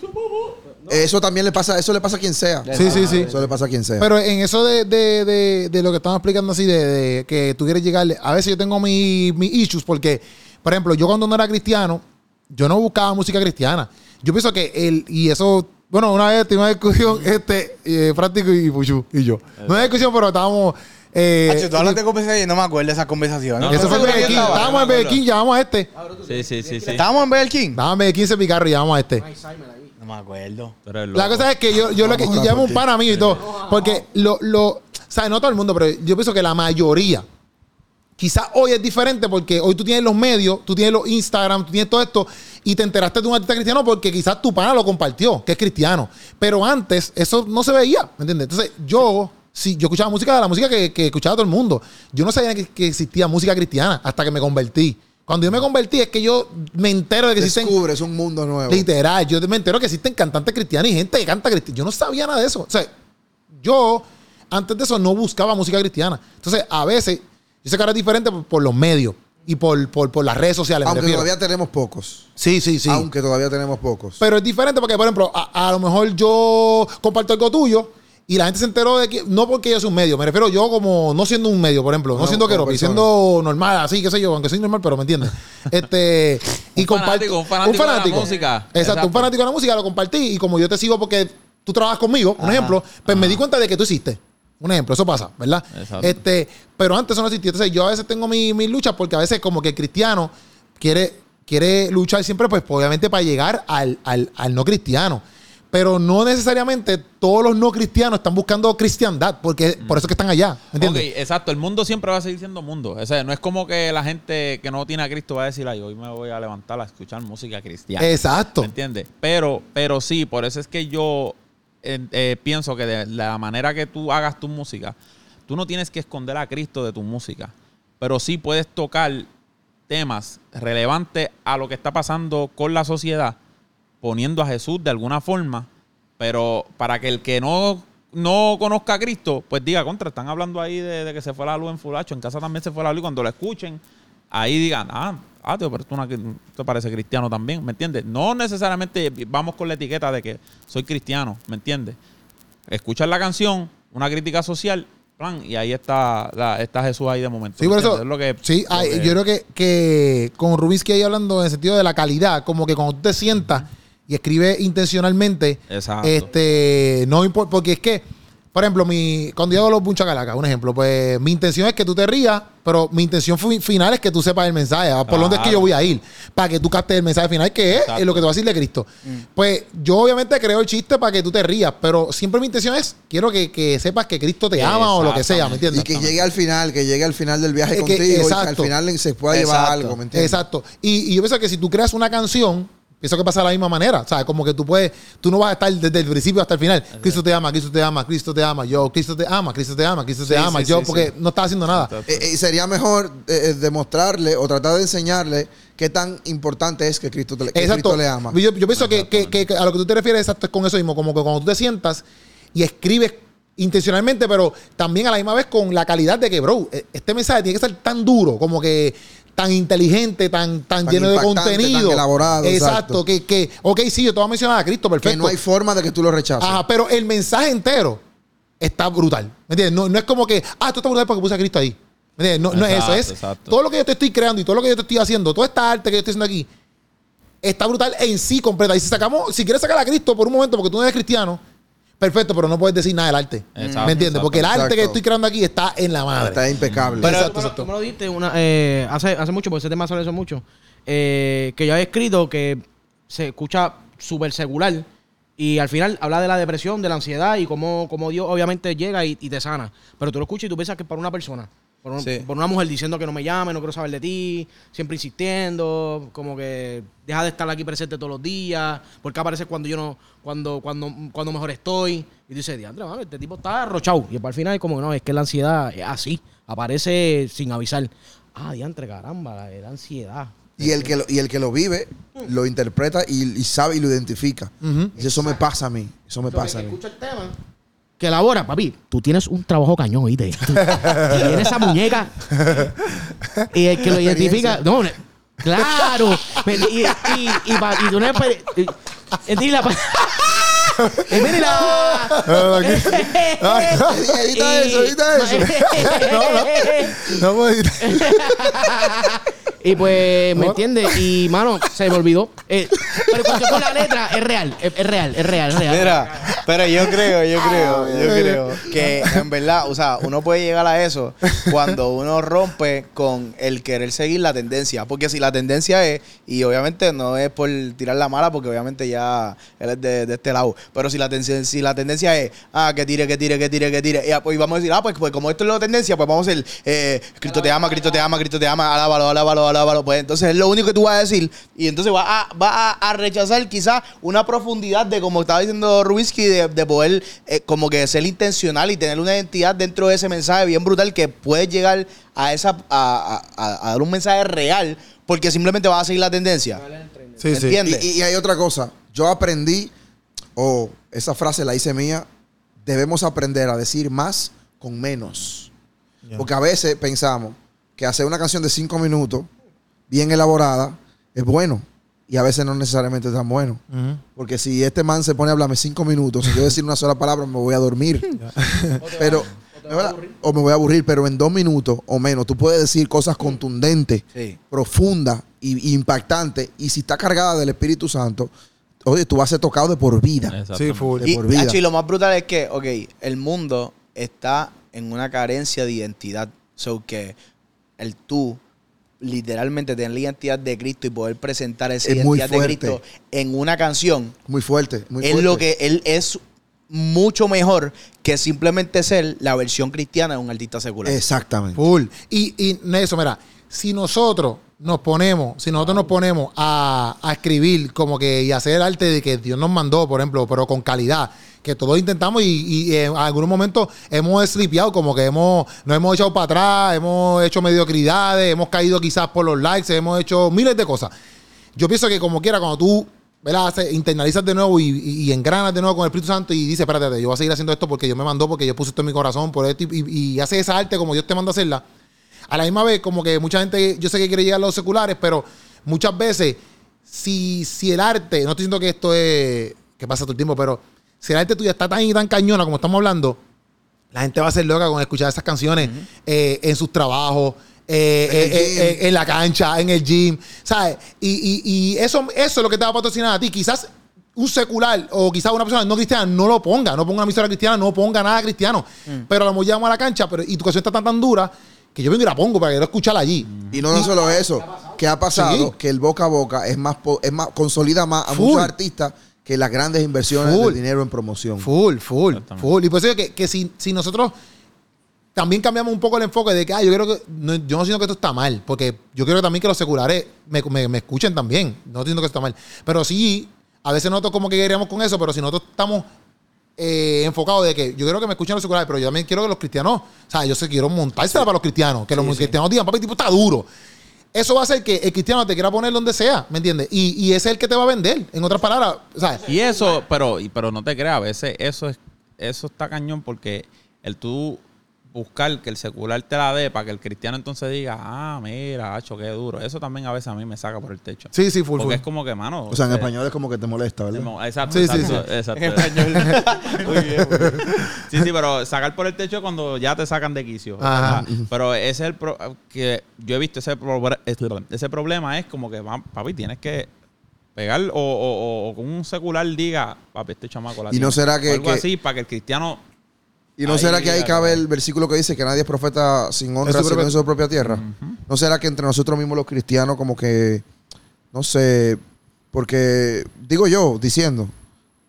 eso también le pasa, eso le pasa a quien sea. Sí, sí, sí. Eso le pasa a quien sea. Pero en eso de, de, de, de lo que estamos explicando así, de, de que tú quieres llegarle, a veces yo tengo mis mis issues porque, por ejemplo, yo cuando no era cristiano, yo no buscaba música cristiana. Yo pienso que el, y eso, bueno, una vez tuvimos una discusión, *laughs* este, eh, Práctico y Puchu y yo. No una discusión, pero estábamos... Eh, Hacho, tú de no me acuerdo de esa conversación. No, eso no, fue en no, Estábamos en yo me Burger King, llamamos a este. Sí, sí, sí, sí. ¿Estábamos en King? Estábamos en 15 picarros y llamamos a este. No me acuerdo. La cosa es que yo, yo lo que yo a llamo un por ti. pana mío y todo. Porque lo, lo, ¿sabes? No todo el mundo, pero yo pienso que la mayoría. Quizás hoy es diferente porque hoy tú tienes los medios, tú tienes los Instagram, tú tienes todo esto y te enteraste de un artista cristiano porque quizás tu pana lo compartió, que es cristiano. Pero antes eso no se veía, ¿me entiendes? Entonces yo, sí, yo escuchaba música de la música que, que escuchaba todo el mundo. Yo no sabía que, que existía música cristiana hasta que me convertí. Cuando yo me convertí es que yo me entero de que existen Descubres un mundo nuevo. Literal, yo me entero que existen cantantes cristianos y gente que canta cristiano. Yo no sabía nada de eso. O sea, yo antes de eso no buscaba música cristiana. Entonces, a veces, yo sé que ahora es diferente por, por los medios y por, por, por las redes sociales. Aunque todavía tenemos pocos. Sí, sí, sí. Aunque todavía tenemos pocos. Pero es diferente porque, por ejemplo, a, a lo mejor yo comparto algo tuyo y la gente se enteró de que, no porque yo soy un medio, me refiero yo como no siendo un medio, por ejemplo, no, No, siendo que persona. siendo normal, así, qué sé yo, aunque soy normal, pero me entiendes. *laughs* Este, y Un comparto. fanático, un fanático de la música. Exacto, Exacto. un fanático de la música, lo compartí y como yo te sigo porque tú trabajas conmigo, un ejemplo, pues me di cuenta de que tú existes. Un ejemplo, eso pasa, ¿verdad? Exacto. Este, pero antes eso no existía. Entonces, yo a veces tengo mi- mis luchas porque a veces como que el cristiano quiere, quiere luchar siempre, pues obviamente para llegar al, al- al no cristiano. Pero no necesariamente todos los no cristianos están buscando cristiandad, porque por eso es que están allá. ¿Me entiendes? Ok, exacto. El mundo siempre va a seguir siendo mundo. O sea, no es como que la gente que no tiene a Cristo va a decir, ay, hoy me voy a levantar a escuchar música cristiana. Exacto. ¿Me entiendes? Pero, pero sí, por eso es que yo eh, pienso que de la manera que tú hagas tu música, tú no tienes que esconder a Cristo de tu música, pero sí puedes tocar temas relevantes a lo que está pasando con la sociedad, poniendo a Jesús de alguna forma, pero para que el que no, no conozca a Cristo, pues diga, contra, están hablando ahí de, de que se fue la luz en Fulacho, en casa también se fue la luz, cuando lo escuchen, ahí digan, ah, ah, tío, pero tú te parece cristiano también, ¿me entiendes? No necesariamente vamos con la etiqueta de que soy cristiano, ¿me entiendes? Escuchar la canción, una crítica social, plan, y ahí está, la- está Jesús ahí de momento. Sí, ¿me por eso. Es lo que, sí, lo ay, que- yo creo que, que con Rubinsky ahí hablando en el sentido de la calidad, como que cuando tú te sientas y escribes intencionalmente, Exacto. este, no importa, porque es que, por ejemplo, mi, cuando yo hago los bunchacalacas, un ejemplo, pues mi intención es que tú te rías, pero mi intención fi- final es que tú sepas el mensaje, ah, por dónde es que yo voy a ir, para que tú captes el mensaje final, que es, eh, lo que te va a decir de Cristo. Pues yo obviamente creo el chiste para que tú te rías, pero siempre mi intención es, quiero que, que sepas que Cristo te ama o lo que sea, ¿me entiendes? Y que llegue al final, que llegue al final del viaje Es que- contigo y que al final se pueda llevar Exacto. algo, ¿me entiendes? Exacto. Y, y yo pienso que si tú creas una canción, pienso que pasa de la misma manera. O sea, como que tú puedes, tú no vas a estar desde el principio hasta el final. Cristo te ama, Cristo te ama, Cristo te ama, yo, Cristo te ama, Cristo te ama, Cristo te Sí, ama, sí, yo, sí, porque sí. no estás haciendo nada. Eh, eh, sería mejor eh, demostrarle o tratar de enseñarle qué tan importante es que Cristo, te- que Exacto. Cristo le ama. Yo, yo pienso que, que- a lo que tú te refieres exacto es con eso mismo, como que cuando tú te sientas y escribes intencionalmente, pero también a la misma vez con la calidad de que, bro, este mensaje tiene que ser tan duro, como que tan inteligente, tan, tan, Tan lleno de contenido. tan elaborado, Exacto, exacto. que, que, ok, sí, yo te voy a mencionar a Cristo, perfecto. Que no hay forma de que tú lo rechaces. Ajá, pero el mensaje entero está brutal. ¿Me entiendes? No, no es como que, ah, esto está brutal porque puse a Cristo ahí. ¿Me entiendes? No, no es eso. Es exacto. todo lo que yo te estoy creando y todo lo que yo te estoy haciendo, toda esta arte que yo estoy haciendo aquí, está brutal en sí completa. Y si sacamos, si quieres sacar a Cristo por un momento porque tú no eres cristiano, perfecto, pero no puedes decir nada del arte. Exacto, ¿Me entiendes? exacto. Porque el arte que estoy creando aquí está en la madre. Está impecable. Pero Exacto, tú, me lo- exacto. tú me lo diste una, eh, hace, hace mucho, porque ese tema sale eso mucho, eh, que yo había escrito que se escucha súper secular y al final habla de la depresión, de la ansiedad y cómo, cómo Dios obviamente llega y, y te sana. Pero tú lo escuchas y tú piensas que es para una persona. Por, un- Sí. por una mujer diciendo que no me llame, no quiero saber de ti, siempre insistiendo, como que deja de estar aquí presente todos los días, porque apareces cuando yo no, cuando, cuando, cuando mejor estoy. Y tú dices, diantre, mano, este tipo está arrochado. Y al final como que no, es que la ansiedad es así, aparece sin avisar. Ah, diantre, caramba, la, la ansiedad. Y el que lo, y el que lo vive, lo interpreta y, y sabe y lo identifica. Y eso me pasa a mí. Eso me pasa a mí. escucha el tema. Que elabora, papi. Tú tienes un trabajo cañón, ¿oíste? *laughs* Tú tienes esa muñeca. Y el que lo identifica. No, claro. Pero- Y, y, y, pa- y tú no y- y mírala. *laughs* Edita *laughs* eso, edita eso. No puedo decir- Y pues, ¿me entiendes? Y, mano, se me olvidó. Eh, pero cuando con la letra, es real, es, es real, es real, es real. Mira, pero yo creo, yo creo, yo creo que en verdad, o sea, uno puede llegar a eso cuando uno rompe con el querer seguir la tendencia. Porque si la tendencia es, y obviamente no es por tirar la mala, porque obviamente ya él es de, de este lado, pero si la, tendencia, si la tendencia es, ah, que tire, que tire, que tire, que tire, y, ah, pues, y vamos a decir, ah, pues, pues como esto es la tendencia, pues vamos a hacer, eh, Cristo te ama, Cristo te ama, Cristo te ama, alábalo, alábalo, alábalo, pues entonces es lo único que tú vas a decir, y entonces vas a, vas a, a rechazar quizás una profundidad de, como estaba diciendo Rubinsky, de, de poder eh, como que ser intencional y tener una identidad dentro de ese mensaje bien brutal que puedes llegar a esa a, a- a- a dar un mensaje real porque simplemente vas a seguir la tendencia. Sí, sí. ¿Entiendes? Y, y hay otra cosa. Yo aprendí, o esa frase la hice mía, debemos aprender a decir más con menos. Porque a veces pensamos que hacer una canción de cinco minutos, bien elaborada, es bueno. Y a veces no necesariamente es tan bueno. Porque si este man se pone a hablarme cinco minutos, si yo decir una sola palabra, me voy a dormir. *laughs* pero, o me voy a aburrir, pero en dos minutos o menos, tú puedes decir cosas contundentes, Sí. profundas y, y impactantes. Y si está cargada del Espíritu Santo, oye, tú vas a ser tocado de por vida. Sí, full. de Y, por vida. Hacho, y lo más brutal es que, ok, el mundo está en una carencia de identidad. So que el tú literalmente tener la identidad de Cristo y poder presentar esa Es identidad de. Cristo en una canción Muy fuerte. Muy es lo que él es mucho mejor que simplemente ser la versión cristiana de un artista secular. Exactamente. Full. Y, y eso, mira, si nosotros nos ponemos, si nosotros nos ponemos a, a escribir como que y hacer el arte de que Dios nos mandó, por ejemplo, pero con calidad, que todos intentamos y, y en algunos momentos hemos slipeado, como que hemos, nos hemos echado para atrás, hemos hecho mediocridades, hemos caído quizás por los likes, hemos hecho miles de cosas. Yo pienso que como quiera, cuando tú ¿verdad? Internalizas de nuevo y, engranas de nuevo con el Espíritu Santo y dices, espérate, yo voy a seguir haciendo esto porque Dios me mandó, porque yo puse esto en mi corazón, por esto, y, y, y hace esa arte como Dios te manda a hacerla. A la misma vez, como que mucha gente, yo sé que quiere llegar a los seculares, pero muchas veces, si, si el arte, no estoy diciendo que esto es, que pasa todo el tiempo, pero si el arte tuya está tan y tan cañona como estamos hablando, la gente va a ser loca con escuchar esas canciones eh, en sus trabajos, eh, eh, en la cancha, en el gym, ¿sabes? Y, y- y eso, eso es lo que te va a patrocinar a ti. Quizás un secular o quizás una persona no cristiana no lo ponga, no ponga una emisora cristiana, no ponga nada cristiano. Pero a lo mejor llegamos a la cancha pero, y tu canción está tan, tan dura que yo vengo y la pongo para que quiero escucharla allí. Y no, no solo eso, que ha pasado Sí. que el boca a boca es más, es más consolida más a Full. muchos artistas que las grandes inversiones Full. de dinero en promoción. Full, full, full. Y por eso que, que si, si nosotros también cambiamos un poco el enfoque de que, ah, yo creo que, no, yo no siento que esto está mal, porque yo quiero también que los seculares me, me- me escuchen también. No siento que esto está mal. Pero sí, a veces nosotros como que queríamos con eso, pero si nosotros estamos eh, enfocados de que yo quiero que me escuchen los seculares, pero yo también quiero que los cristianos, o sea, yo sé, quiero montársela para los cristianos, que los cristianos digan, papi, tipo está duro. Eso va a hacer que el cristiano te quiera poner donde sea, ¿me entiendes? Y, y ese es el que te va a vender. En otras palabras, ¿sabes? Y eso, pero, pero no te creas, a veces eso es, eso está cañón porque el tú buscar que el secular te la dé para que el cristiano entonces diga, ah, mira, hacho, qué duro. Eso también a veces a mí me saca por el techo. Sí, sí, full, Porque full. es como que, mano. O sea, en eh, español es como que te molesta, ¿verdad? Exacto, Sí, sí, exacto, exacto. *laughs* Muy bien, *laughs* muy bien. Sí, sí, pero sacar por el techo es cuando ya te sacan de quicio. Ajá. Pero ese es el pro- que yo he visto ese, probre- ese problema es como que, papi, tienes que pegar o, o- o- o con un secular diga, papi, este chamaco la ¿Y no tiene". será que- O algo que- así para que el cristiano... ¿Y no Ahí, será que ahí cabe el versículo que dice que nadie es profeta sin honra, sino propia- en su propia tierra? ¿No será que entre nosotros mismos los cristianos como que, no sé, porque digo yo, diciendo,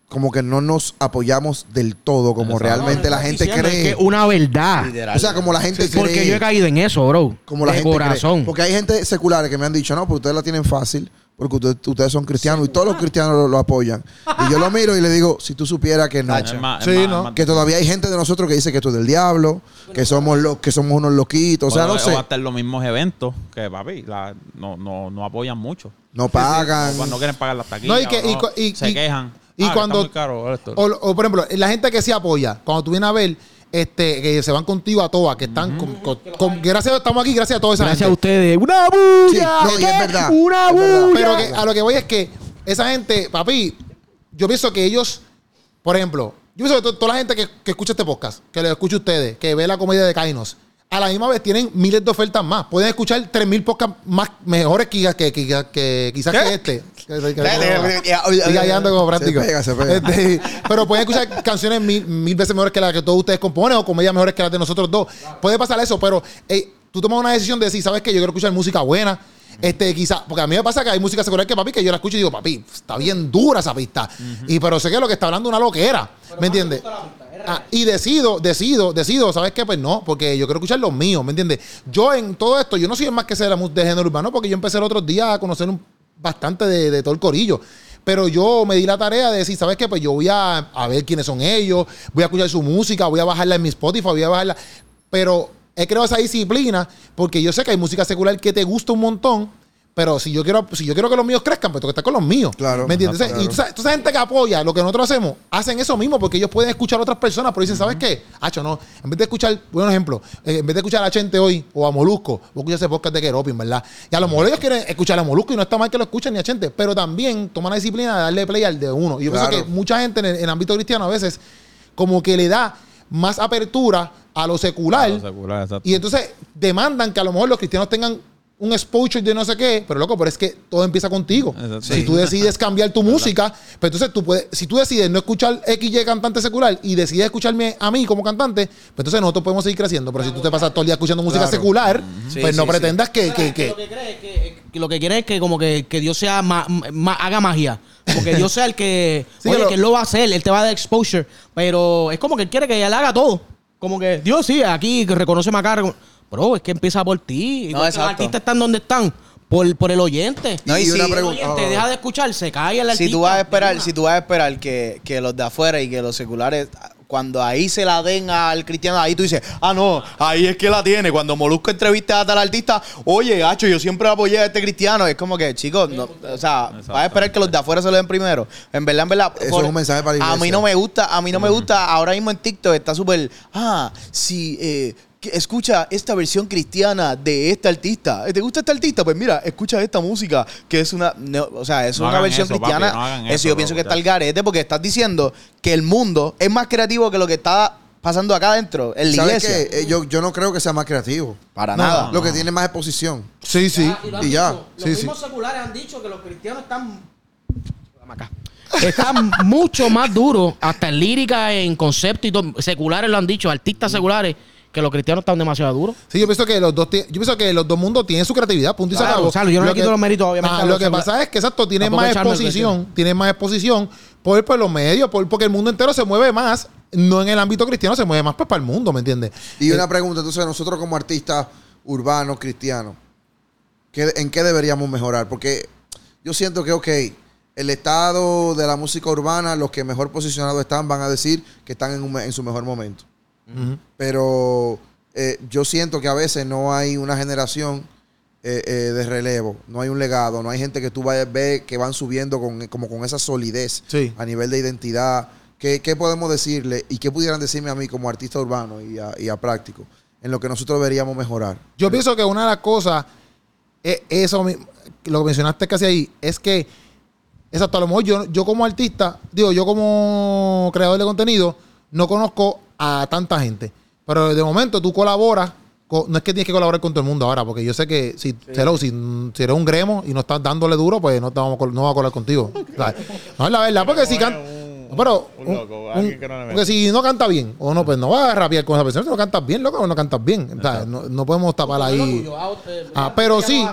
como que no nos apoyamos del todo, como Exacto. realmente la gente Diciendo, cree? Es que una verdad. Literal. O sea, como la gente cree. Porque yo he caído en eso, bro. como la de gente cree. corazón. Porque hay gente seculares que me han dicho, no, pero ustedes la tienen fácil, porque ustedes, ustedes son cristianos y todos los cristianos lo, lo apoyan. Y yo lo miro y le digo, si tú supieras que no. Sí, más- ¿no? más- Que todavía hay gente de nosotros que dice que esto es del diablo, que somos los, que somos unos loquitos. O sea, no sé. hasta en los mismos eventos que, papi, la- no, no, no apoyan mucho. No pagan. No, no quieren pagar las taquillas. No, y que- o y se y- quejan. Y Ah, cuando- está muy caro esto. O, o, por ejemplo, la gente que se apoya, cuando tú vienes a ver, este, que se van contigo a todas, que están con, con- con- gracias a estamos aquí, gracias a toda esa Gracias a gente. ustedes. ¡Una Sí, bulla! no, y es verdad. ¡Una Es verdad. bulla! Pero que a lo que voy es que esa gente, papi, yo pienso que ellos, por ejemplo, yo pienso que to- toda la gente que, que escucha este podcast, que lo escucha a ustedes, que ve la comedia de Kainos, a la misma vez tienen miles de ofertas más. Pueden escuchar 3.000 podcasts más mejores que, que, que- que- quizás ¿Qué? que este. Que- Dale, Siga ahí ando como práctico. Se pega, se pega. Este, pero pueden escuchar canciones mil, mil veces mejores que las que todos ustedes componen o comedias mejores que las de nosotros dos. Puede pasar eso, pero tú tomas una decisión de decir, ¿sabes qué? Yo quiero escuchar música buena. Este, quizás, porque a mí me pasa que hay música secular que papi, que yo la escucho y digo, papi, está bien dura esa pista. Y pero sé que lo que está hablando es una loquera. ¿Me entiendes? Ah, y decido, decido, decido, ¿sabes qué? Pues no, porque yo quiero escuchar los míos, ¿me entiendes? Yo en todo esto, yo no soy más que de, la mu- de género urbano, porque yo empecé el otro día a conocer un- bastante de, de todo el corillo. Pero yo me di la tarea de decir, ¿sabes qué? Pues yo voy a, a ver quiénes son ellos, voy a escuchar su música, voy a bajarla en mi Spotify, voy a bajarla. Pero he creado esa disciplina porque yo sé que hay música secular que te gusta un montón. Pero si yo quiero, si yo quiero que los míos crezcan, pues tengo que estar con los míos. Claro. ¿Me entiendes? Claro. Y tú sabes, esa gente que apoya lo que nosotros hacemos, hacen eso mismo porque ellos pueden escuchar a otras personas, pero dicen, ¿sabes qué? Hacho, no. En vez de escuchar, buen ejemplo, eh, en vez de escuchar a Chente hoy o a Molusco, vos escuchas ese podcast de Keropin, ¿verdad? Y a lo mejor ellos quieren escuchar a Molusco y no está mal que lo escuchen ni a Chente, pero también toman la disciplina de darle play al de uno. Y yo Claro. pienso que mucha gente en el, en el ámbito cristiano a veces como que le da más apertura a lo secular. A lo secular, exacto. Y entonces demandan que a lo mejor los cristianos tengan un exposure de no sé qué, pero loco, pero es que todo empieza contigo. Exacto. Si tú decides cambiar tu música, pues entonces tú puedes, si tú decides no escuchar XY cantante secular y decides escucharme a mí como cantante, pues entonces nosotros podemos seguir creciendo. Pero si tú te pasas todo el día escuchando música Claro. secular, Sí, pues no sí, pretendas que, que, Lo que- que cree es que, que lo que quiere es que como que, que Dios sea ma- ma- haga magia. Como que Dios sea el que, *laughs* Sí, oye, que él lo va a hacer, él te va a dar exposure. Pero es como que él quiere que él haga todo. Como que Dios sí, aquí reconoce acá. Bro, es que empieza por ti. No, los artistas están donde están. Por, por el oyente. No, y Y una el oyente oh. deja de escuchar, se cae el artista. si tú vas a esperar, si tú vas a esperar que, que los de afuera y que los seculares, cuando ahí se la den al cristiano, ahí tú dices, ah, no, ahí es que la tiene. Cuando Molusco entrevista a tal artista, oye, Hacho, yo siempre apoyé a este cristiano. Es como que, chicos, no, o sea, vas a esperar que los de afuera se lo den primero. En verdad, en verdad. Eso es un mensaje para la A mí no me gusta, a mí no me gusta, ahora mismo en TikTok está súper, ah, si eh, escucha esta versión cristiana de este artista. ¿Te gusta este artista? Pues mira, escucha esta música, que es una, no, o sea, es No una versión eso, papi, cristiana. no eso, eso, yo pienso que está el garete porque estás diciendo que el mundo es más creativo que lo que está pasando acá adentro, en la ¿Sabes iglesia. qué? Eh, yo, yo no creo que sea más creativo. Para No, nada. Lo que tiene más exposición. Sí, sí. Ah, Y ya. Los Sí, sí. mismos seculares han dicho que los cristianos están. Acá. Están mucho más duros, hasta en lírica, en concepto y todo. Seculares lo han dicho, artistas seculares, que los cristianos están demasiado duros. Sí, yo pienso que los dos, yo pienso que los dos mundos tienen su creatividad, punto y se Claro. Gonzalo, yo no Lo le quito que- los méritos, obviamente, Ah, lo que pasa es que exacto, tienen Tampoco más exposición, tienen más exposición por, por los medios, por, porque el mundo entero se mueve más, no en el ámbito cristiano, se mueve más pues para el mundo, ¿me entiendes? Y Eh, una pregunta, entonces nosotros como artistas urbanos, cristianos, ¿qué- ¿en qué deberíamos mejorar? Porque yo siento que, ok, el estado de la música urbana, los que mejor posicionados están van a decir que están en, un me- en su mejor momento. Pero eh, yo siento que a veces no hay una generación eh, eh, de relevo, no hay un legado, no hay gente que tú vayas a ver que van subiendo con, como con esa solidez Sí. a nivel de identidad ¿qué, qué podemos decirle y qué pudieran decirme a mí como artista urbano y a, y a práctico en lo que nosotros deberíamos mejorar? Yo pienso que una de las cosas, es eso, lo que mencionaste casi ahí, es que, exacto, a lo mejor yo, yo como artista, digo, yo como creador de contenido, no conozco a tanta gente. Pero de momento tú colaboras, co- no es que tienes que colaborar con todo el mundo ahora, porque yo sé que si, hello, si, si eres un gremo y no estás dándole duro, pues no, te vamos, no va a colar contigo. *laughs* ¿sabes? No es la verdad, porque si canta... Pero, un un- loco, un- alguien que no porque si no canta bien, o no, pues no vas a rapear con esa persona. Si no cantas bien, loco, o no cantas bien. O sea, no, no podemos tapar ahí. Ah, pero sí.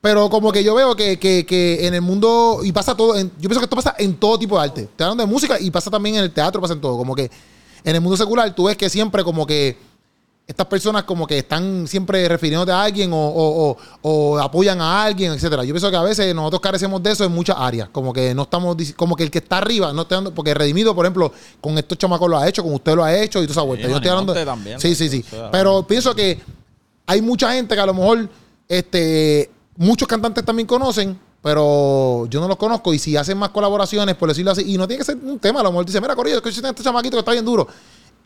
Pero como que yo veo que, que, que en el mundo, y pasa todo, en- yo pienso que esto pasa en todo tipo de arte. Te hablando de música y pasa también en el teatro, pasa en todo. Como que en el mundo secular tú ves que siempre como que estas personas como que están siempre refiriéndote a alguien o, o- o- o apoyan a alguien, etcétera. Yo pienso que a veces nosotros carecemos de eso en muchas áreas. Como que no estamos, como que el que está arriba, no está dando, porque Redimido, por ejemplo, con estos chamacos lo ha hecho, con usted lo ha hecho y toda esa vuelta. yo estoy hablando de, también, Sí, sí, sí. Pero pienso que hay mucha gente que a lo mejor este muchos cantantes también conocen, pero yo no los conozco. Y si hacen más colaboraciones, por decirlo así, y no tiene que ser un tema, a lo mejor dice, mira, Corillo, que este chamaquito que está bien duro.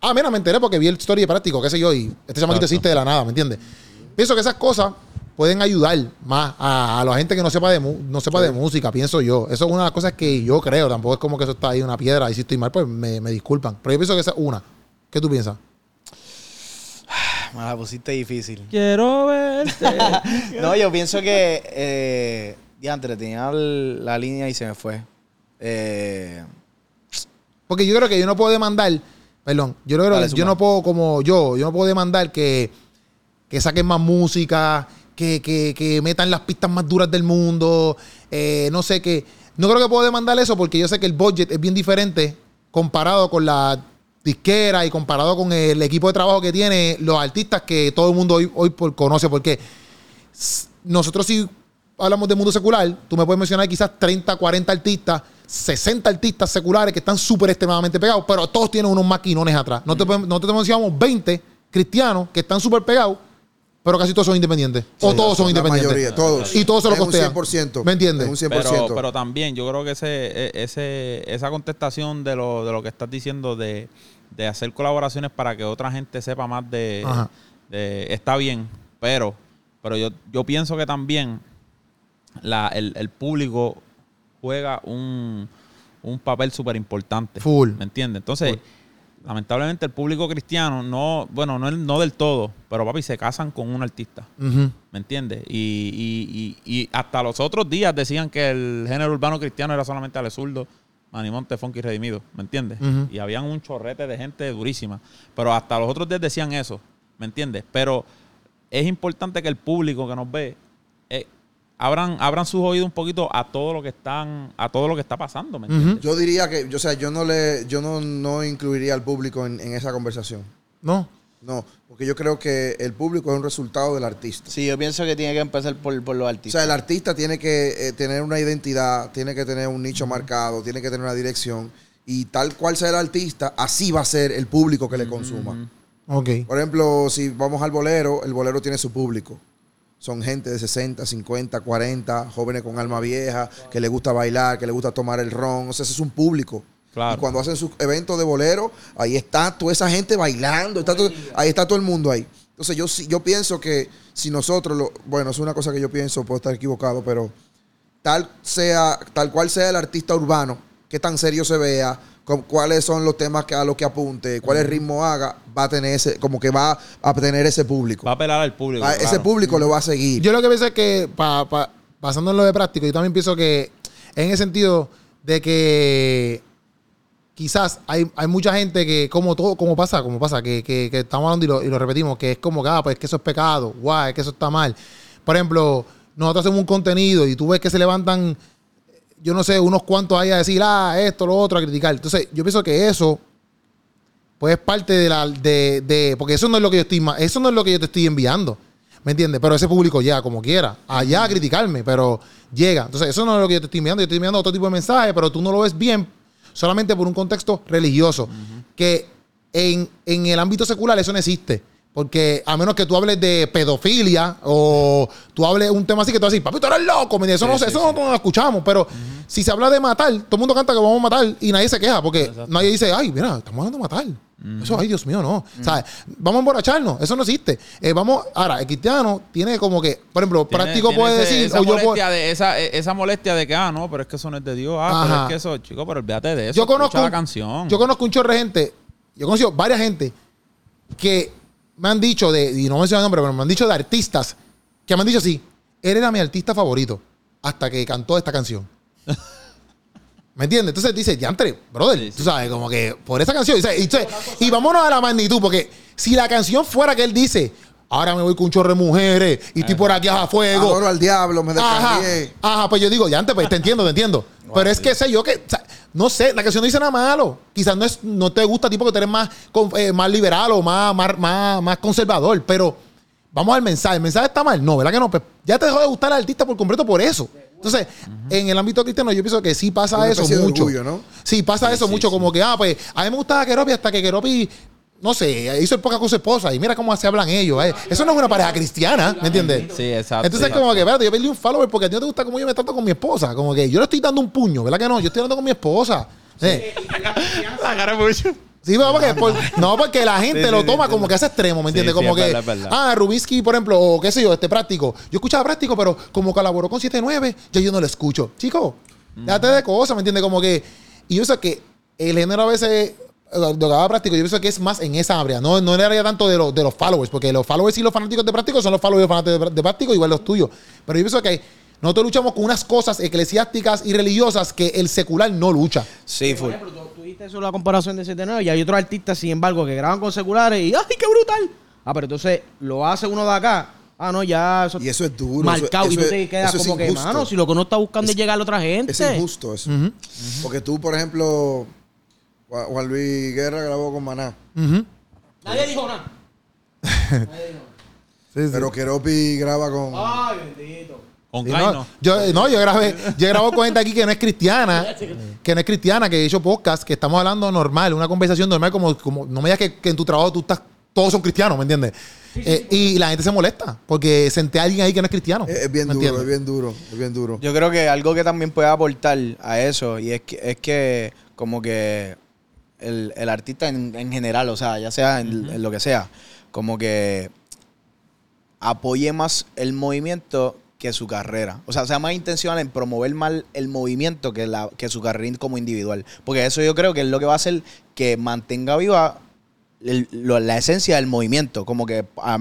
Ah, mira, me enteré porque vi el story de práctico, qué sé yo, y este chamaquito Exacto. existe de la nada, ¿me entiendes? Pienso que esas cosas pueden ayudar más a, a la gente que no sepa de no sepa de música, pienso yo. Eso es una de las cosas que yo creo. Tampoco es como que eso está ahí una piedra y si estoy mal, pues me, me disculpan. Pero yo pienso que esa es una. ¿Qué tú piensas? *sighs* Me la pusiste difícil. Quiero verte. *laughs* No, yo pienso que. Eh, diantre, tenía la línea y se me fue. Eh, Porque yo creo que yo no puedo demandar, perdón, yo creo Dale, que yo no puedo, como yo, yo no puedo demandar que, que saquen más música, que, que, que metan las pistas más duras del mundo, eh, no sé qué. No creo que puedo demandar eso porque yo sé que el budget es bien diferente comparado con la disquera y comparado con el equipo de trabajo que tiene los artistas que todo el mundo hoy, hoy por- conoce. Porque nosotros si hablamos de mundo secular, tú me puedes mencionar quizás 30, 40 artistas, 60 artistas seculares que están súper extremadamente pegados, pero todos tienen unos maquinones atrás. No te, nosotros te mencionamos 20 cristianos que están súper pegados, pero casi todos son independientes. o todos son la independientes. mayoría, todos. Y todos se lo Es un costean. 100%. ¿Me entiendes? Es un 100%. Pero, pero también yo creo que ese, e- ese, esa contestación de lo, de lo que estás diciendo de, de hacer colaboraciones para que otra gente sepa más de, Ajá. de- está bien, pero, pero yo, yo pienso que también la, el, el público juega un, un papel súper importante. Full. ¿Me entiendes? Entonces, lamentablemente el público cristiano no, bueno, no, no del todo, pero papi, se casan con un artista. ¿Me entiendes? Y, y- y- y hasta los otros días decían que el género urbano cristiano era solamente Ale Zurdo, Manimonte, Funky Redimido. ¿Me entiendes? Y habían un chorrete de gente durísima. Pero hasta los otros días decían eso. ¿Me entiendes? Pero es importante que el público que nos ve eh, abran, abran sus oídos un poquito a todo lo que están, a todo lo que está pasando. ¿Me entiendes? Yo diría que, yo, o sea, yo no le, yo no, no incluiría al público en, en esa conversación. No. No, porque yo creo que el público es un resultado del artista. sí, yo pienso que tiene que empezar por, por los O artistas. sea, el artista tiene que eh, tener una identidad, tiene que tener un nicho marcado, tiene que tener una dirección. Y tal cual sea el artista, así va a ser el público que le consuma. Ok. Por ejemplo, si vamos al bolero, el bolero tiene su público. Son gente de 60, 50, 40, jóvenes con alma vieja, que le gusta bailar, que le gusta tomar el ron. O sea, ese es un público. Claro. Y cuando hacen sus eventos de bolero, ahí está toda esa gente bailando, está todo- ahí está todo el mundo ahí. Entonces yo, yo pienso que si nosotros, lo, bueno, es una cosa que yo pienso, puedo estar equivocado, pero tal, sea, tal cual sea el artista urbano, qué tan serio se vea, cu- cuáles son los temas que a los que apunte, cuál el ritmo haga, va a tener ese, como que va a tener ese público. Va a apelar al público. A- Ese público lo va a seguir. Yo lo que pienso es que, pa, pa- basando en lo de práctico, yo también pienso que en el sentido de que quizás hay, hay mucha gente que, como todo, como pasa, como pasa, que, que- que estamos hablando y lo, y lo repetimos, que es como que, ah, pues que eso es pecado, guau, es que eso está mal. Por ejemplo, nosotros hacemos un contenido y tú ves que se levantan, yo no sé, unos cuantos ahí a decir, ah, esto, lo otro, a criticar. Entonces, yo pienso que eso, pues es parte de la, de, de, porque eso no es lo que yo estoy, eso no es lo que yo te estoy enviando. ¿Me entiendes? Pero ese público llega como quiera, allá a criticarme, pero llega. Entonces, eso no es lo que yo te estoy enviando. Yo estoy enviando otro tipo de mensaje, pero tú no lo ves bien solamente por un contexto religioso. Que en, en el ámbito secular eso no existe. Porque a menos que tú hables de pedofilia o tú hables un tema así que tú vas a decir, papi, tú eres loco. Eso, no, sé, eso no, lo escuchamos. Pero si se habla de matar, todo el mundo canta que vamos a matar y nadie se queja porque nadie dice, ay, mira, estamos hablando de matar. Eso, ay, Dios mío, no. Vamos a emborracharnos. Eso no existe. Eh, vamos, ahora, el cristiano tiene como que, por ejemplo, Tiene- práctico tiene puede ese- decir, esa o yo puedo- de, esa, e- esa molestia de que, ah, no, pero es que eso no es de Dios. Ah, pero Ajá. es que eso, chico, pero olvídate de eso. yo conozco, la canción. yo conozco un chorro de gente, yo conozco varias gente que me han dicho de, y no menciono el nombre, pero me han dicho de artistas que me han dicho así, él era mi artista favorito hasta que cantó esta canción. *laughs* ¿Me entiendes? Entonces dice, Yantre, brother, Sí, sí. tú sabes, como que por esa canción. Y, y, vámonos a la magnitud, porque si la canción fuera que él dice, ahora me voy con un chorro de mujeres y estoy por aquí a fuego. Adoro al diablo, me Ajá, descargué. ajá, pues yo digo, ya antes, pues te entiendo, te entiendo. *laughs* Pero es que sé yo que, o sea, no sé, la canción no dice nada malo. Quizás no, es, no te gusta a ti porque tú eres más, eh, más liberal o más, más, más, más conservador, pero vamos al mensaje. ¿El mensaje está mal? No, ¿verdad que no? Pues ya te dejó de gustar el artista por completo por eso. Entonces, en el ámbito cristiano yo pienso que sí pasa Una eso de mucho. orgullo, ¿no? Sí, pasa eso mucho, como que, ah, pues, a mí me gustaba Keropi hasta que Keropi, no sé, hizo época con su esposa y mira cómo se hablan ellos. eh. Eso no es una pareja cristiana, ¿me entiendes? Sí, exacto. Entonces, exacto. como que, espérate, yo perdí un follower porque a ti no te gusta cómo yo me trato con mi esposa. Como que yo le estoy dando un puño, ¿verdad que no? Yo estoy hablando con mi esposa. Eh, *laughs* La cara mucho. Sí, pero porque, por- *laughs* no, porque la gente Sí, lo sí, toma sí, como sí. que a ese extremo, ¿me Sí, entiendes? sí, como es que, verdad, es verdad. ah, Rubinsky, por ejemplo, o qué sé yo, este práctico. Yo escuchaba práctico, pero como colaboró con 7-9, ya yo no lo escucho. Chico, déjate de cosas, ¿me entiendes? Como que, y yo sé que el género a veces, eh, lo que haga práctico, yo pienso que es más en esa área, no, no en el área tanto de, los de los followers, porque los followers y los fanáticos de práctico son los followers y los fanáticos de, de práctico, igual los tuyos. Pero yo pienso que nosotros luchamos con unas cosas eclesiásticas y religiosas que el secular no lucha. Sí, Por full. ejemplo, tú, diste eso la comparación de 79 y hay otros artistas, sin embargo, que graban con seculares y ¡ay, qué brutal! Ah, pero entonces lo hace uno de acá. Ah, no, ya eso Y eso es duro. marcado eso- y tú eso te quedas eso es como que, mano, si lo que uno está buscando es, llegar a otra gente. Es injusto eso. Porque tú, por ejemplo, Juan Juan Luis Guerra grabó con Maná. Nadie dijo nada. *laughs* Sí, sí. Pero Keropi graba con. Ay, bendito. Con Sí, no. Yo, no, yo grabé, yo he grabado con gente aquí que no es cristiana, *laughs* que no es cristiana, que he hecho podcast, que estamos hablando normal, una conversación normal, como, como no me digas que, que en tu trabajo tú estás, todos son cristianos, ¿me entiendes? Eh, y la gente se molesta porque senté a alguien ahí que no es cristiano. Es, es bien ¿me duro, entiendes? es bien duro, es bien duro. Yo creo que algo que también puede aportar a eso, y es que, es que como que el, el artista en, en general, o sea, ya sea en, en lo que sea, como que apoye más el movimiento que su carrera. O sea, sea más intencional en promover más el movimiento que, la, que su carrera como individual. Porque eso yo creo que es lo que va a hacer que mantenga viva el- lo- la esencia del movimiento. Como que a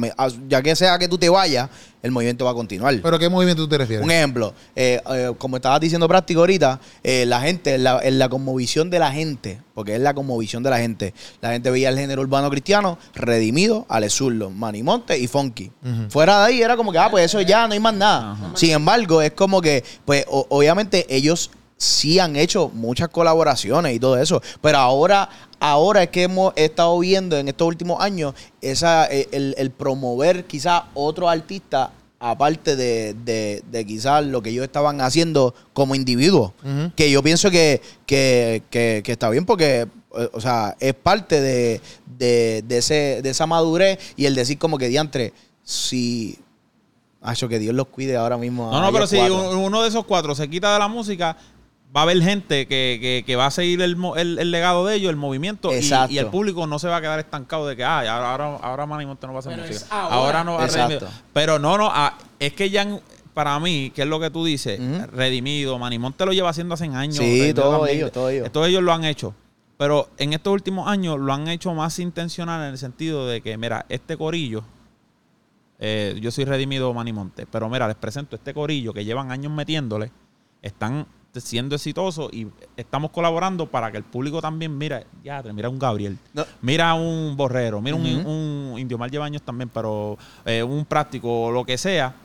ya que sea que tú te vayas, el movimiento va a continuar. ¿Pero qué movimiento tú te refieres? Un ejemplo, eh, eh, como estabas diciendo práctico ahorita, eh, la gente, en la, en la conmovisión de la gente, porque es la conmovisión de la gente, la gente veía el género urbano cristiano redimido, Alezurdo, Manimonte y Funky. Fuera de ahí era como que, ah, pues eso ya no hay más nada. Sin embargo, es como que, pues o- obviamente ellos sí han hecho muchas colaboraciones y todo eso, pero ahora, ahora es que hemos estado viendo en estos últimos años esa, eh, el, el promover quizás otro artista aparte de, de, de quizás lo que ellos estaban haciendo como individuos. Que yo pienso que, que, que- que está bien porque, eh, o sea, es parte de, de, de ese, de esa madurez y el decir como que diantre, si... Acho, que Dios los cuide ahora mismo. No, no, pero si uno de esos cuatro se quita de la música, va a haber gente que, que- que va a seguir el, el- el legado de ellos, el movimiento, y, Exacto. y el público no se va a quedar estancado de que, ah, ahora, ahora, ahora Manny Monte no va a hacer Pero música. ahora. Ahora no va a. Pero no, no, ah, es que ya para mí, que es lo que tú dices, redimido, Manny Monte lo lleva haciendo hace años. Sí, todos ellos, todos ellos. Todos ellos lo han hecho. Pero en estos últimos años lo han hecho más intencional en el sentido de que, mira, este corillo, eh, yo soy redimido Manimonte, pero mira, les presento este corillo que llevan años metiéndole, están siendo exitosos y estamos colaborando para que el público también, mira, ya, mira un Gabriel, No. mira un Borrero, mira un- Indio Mal lleva años también, pero eh, un práctico o lo que sea,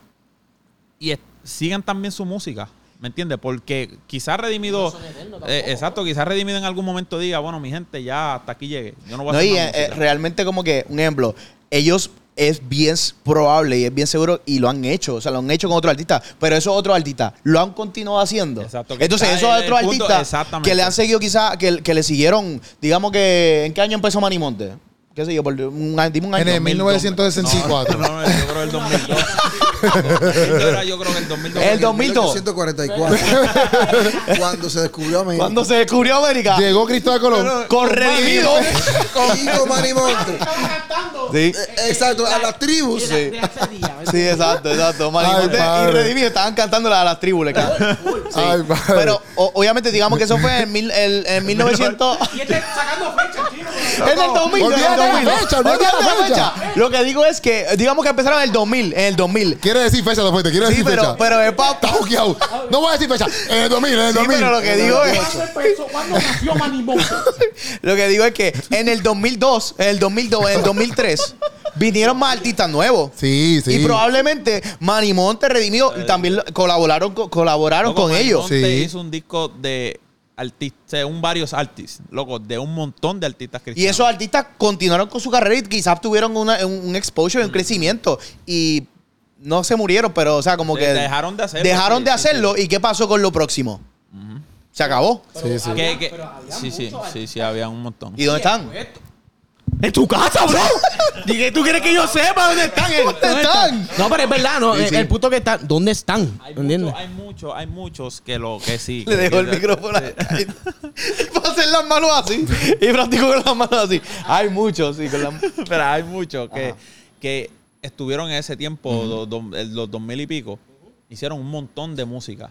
y sigan también su música. ¿Me entiendes? Porque quizás Redimido, eh, exacto, quizás Redimido en algún momento diga, bueno, mi gente, ya hasta aquí llegue. Yo no voy a No, hacer y eh, eh, música". realmente como que, un ejemplo, ellos es bien probable y es bien seguro y lo han hecho, o sea, lo han hecho con otros artistas, pero esos otros artistas lo han continuado haciendo. Exacto, Entonces, esos otros artistas que le han seguido quizás, que, que le siguieron, digamos que, ¿en qué año empezó Manimonte? qué sé yo, por un, año- dime un año. En el 1964. No, no, yo creo el 2002. *laughs* *laughs* Yo era- yo creo que el 2002. El 2002. 1844. *laughs* cuando se descubrió América. Cuando se descubrió América, Llegó Cristóbal Colón. con redimido. Con Manimonte. Sí. Eh, Exacto, a las tribus. Sí. Sí, exacto, exacto. Manimonte Ay, y. Redimido estaban cantando la- a las tribus. le. Sí. Ay. Pero o- obviamente digamos que eso fue en, mil, el, en 1900... *laughs* Y este sacando fecha, chino. En el 2000. Olvídate en el la 2000. fecha, olvídate Olvídate la la fecha. fecha. Lo que digo es que, digamos que empezaron en el 2000. En el 2000. Quiere decir fecha después, te quiere Sí, decir pero, fecha. pero es pa- Está juqueado. No voy a decir fecha. En el 2000, en el Sí, 2000. pero lo que digo es... ¿Cuándo nació Manimonte? *laughs* Lo que digo es que en el 2002, en el 2002, en el 2003, vinieron más artistas nuevos. Sí, sí. Y probablemente Manimonte, Redimido, también lo- colaboraron, co- colaboraron Loco, con ellos. Monte Sí. hizo un disco de artistas, según varios artistas, loco, de un montón de artistas Y cristianos. esos artistas continuaron con su carrera y quizás tuvieron una- un, un exposure, un crecimiento. Y no se murieron, pero, o sea, como que. dejaron de hacerlo, Dejaron sí, de sí, hacerlo. ¿Y qué pasó con lo próximo? Se acabó. Sí, sí. Sí, sí, sí, sí, había un montón. ¿Y dónde están? En tu casa, bro. *laughs* Dije, ¿tú quieres que yo sepa dónde están? ¿Dónde están? No, pero es verdad, no. Sí, sí. El punto que está, ¿dónde están? Hay ¿Entiendes? muchos, hay muchos, hay muchos que lo que sí. Le dejó el micrófono ahí. Para *laughs* hacer las manos así. Y practicó con las manos así. Hay muchos, sí, con las Pero hay muchos que, que estuvieron en ese tiempo, do- do- el- los dos mil y pico, hicieron un montón de música.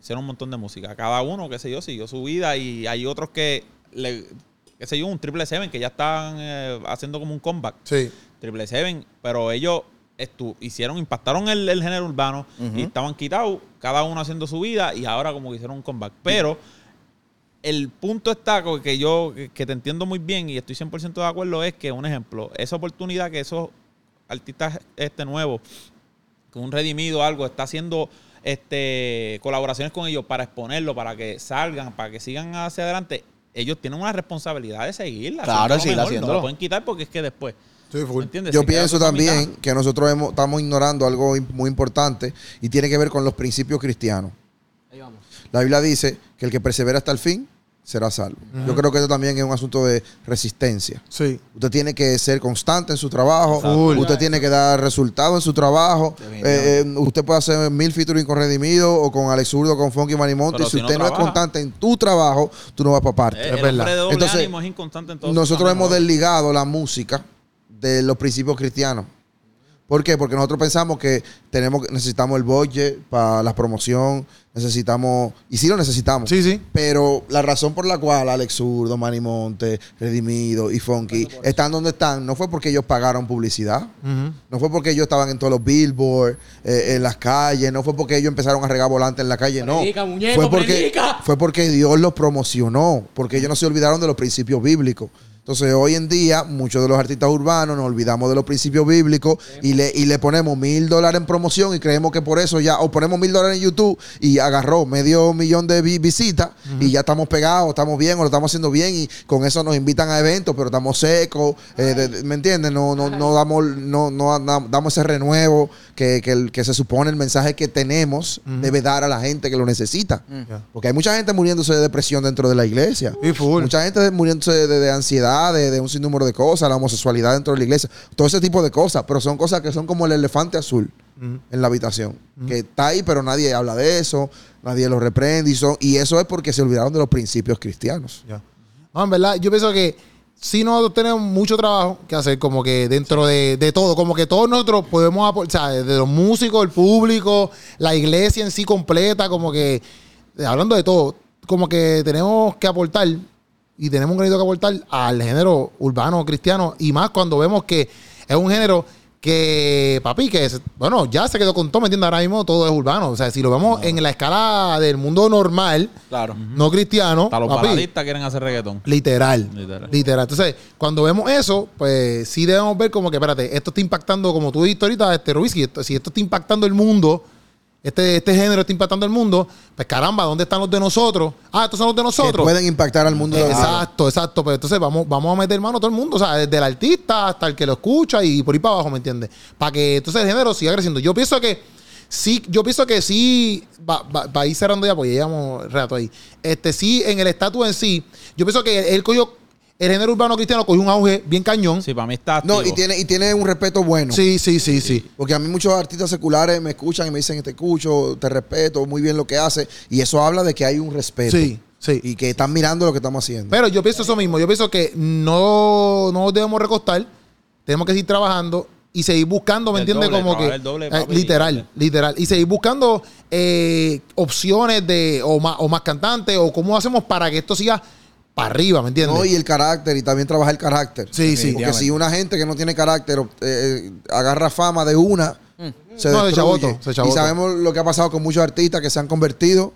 Hicieron un montón de música. Cada uno, qué sé yo, siguió su vida y hay otros que, le, qué sé yo, un triple seven que ya estaban eh, haciendo como un comeback. Sí. Triple Seven, pero ellos estu- hicieron, impactaron el, el género urbano y estaban quitados, cada uno haciendo su vida y ahora como que hicieron un comeback. Pero el punto está que yo, que, que te entiendo muy bien y estoy 100% de acuerdo, es que, un ejemplo, esa oportunidad que esos artistas este nuevos, con un redimido algo, está haciendo este colaboraciones con ellos para exponerlo, para que salgan, para que sigan hacia adelante, ellos tienen una responsabilidad de seguirla. Claro, haciendo seguir lo mejor, No lo pueden quitar porque es que después... Sí, ¿me full. entiendes? Yo Se pienso también que nosotros hemos- estamos ignorando algo muy importante y tiene que ver con los principios cristianos. Ahí vamos. La Biblia dice que el que persevera hasta el fin será salvo. Yo creo que eso también es un asunto de resistencia. Sí. Usted tiene que ser constante en su trabajo. Full. Usted tiene que dar resultados en su trabajo. Eh, eh, usted puede hacer mil featuring con Redimido o con Alex Zurdo, con Funky Manimonte. Pero Si usted no, es constante en tu trabajo, tú no vas para parte. Eh, Es verdad. Entonces, ánimo es inconstante en todo su Nosotros hemos desligado la música de los principios cristianos. ¿Por qué? Porque nosotros pensamos que tenemos, necesitamos el budget para la promoción, necesitamos, y sí lo necesitamos. Sí, sí. Pero la razón por la cual Alex Zurdo, Manny Monte, Redimido y Funky están donde están no fue porque ellos pagaron publicidad, no fue porque ellos estaban en todos los billboards, eh, en las calles, no fue porque ellos empezaron a regar volantes en la calle, no. Muñeco, fue, porque, predica. fue porque Dios los promocionó, porque ellos no se olvidaron de los principios bíblicos. Entonces, hoy en día, muchos de los artistas urbanos nos olvidamos de los principios bíblicos y le, y le ponemos mil dólares en promoción y creemos que por eso ya, o ponemos mil dólares en YouTube y agarró medio millón de vi- visitas y ya estamos pegados, estamos bien o lo estamos haciendo bien y con eso nos invitan a eventos, pero estamos secos, eh, de- ¿me entiendes? No, no, no damos, no, no da- damos ese renuevo que, que, el- que se supone el mensaje que tenemos debe dar a la gente que lo necesita. Ya. Porque hay mucha gente muriéndose de depresión dentro de la iglesia. Y full. Mucha gente muriéndose de, de ansiedad, de, de un sinnúmero de cosas, la homosexualidad dentro de la iglesia, todo ese tipo de cosas, pero son cosas que son como el elefante azul en la habitación, que está ahí, pero nadie habla de eso, nadie lo reprende, y, son- y eso es porque se olvidaron de los principios cristianos. No, en verdad, yo pienso que sí nosotros tenemos mucho trabajo que hacer, como que dentro de, de todo, como que todos nosotros podemos aportar, o sea, de los músicos, el público, la iglesia en sí completa, como que, hablando de todo, como que tenemos que aportar y tenemos un granito que aportar al género urbano cristiano y más cuando vemos que es un género que, papi, que es- bueno, ya se quedó con todo, ¿me entiendes? Ahora mismo todo es urbano. O sea, si lo vemos en la escala del mundo normal, Claro. no cristiano, Hasta los papi, quieren hacer reggaetón. Literal. Literal. Literal. Entonces, cuando vemos eso, pues sí debemos ver como que, espérate, esto está impactando, como tú dijiste ahorita, este Rubisky, esto- si esto está impactando el mundo, este, este género está impactando el mundo, pues caramba, ¿dónde están los de nosotros? Ah, estos son los de Que nosotros. pueden impactar al mundo. de la- Exacto, exacto. Pues entonces vamos, vamos a meter mano a todo el mundo, o sea, desde el artista hasta el que lo escucha y por ahí para abajo, ¿me entiendes? Para que entonces el género siga creciendo. Yo pienso que sí, yo pienso que sí, va, va- va a ir cerrando ya, porque ya llevamos rato ahí. Este sí, en el estatus en sí, yo pienso que él cogió, el género urbano cristiano cogió un auge bien cañón. Sí, para mí está No, activo. y tiene, y tiene un respeto bueno. Sí, sí, sí, sí. Porque a mí muchos artistas seculares me escuchan y me dicen, te escucho, te respeto, muy bien lo que hace. Y eso habla de que hay un respeto. Sí, sí. Y que están mirando lo que estamos haciendo. Pero yo pienso eso mismo. Yo pienso que no, no nos debemos recostar. Tenemos que seguir trabajando y seguir buscando, ¿me entiendes? Como que. doble, eh, papi, literal, doble. literal. Y seguir buscando eh, opciones de o más, o más cantantes o cómo hacemos para que esto siga para arriba, ¿me entiendes? No, y el carácter, y también trabajar el carácter. Sí, sí. Porque si una gente que no tiene carácter eh, agarra fama de una, se No, de destruye. chaboto, se y sabemos lo que ha pasado con muchos artistas que se han convertido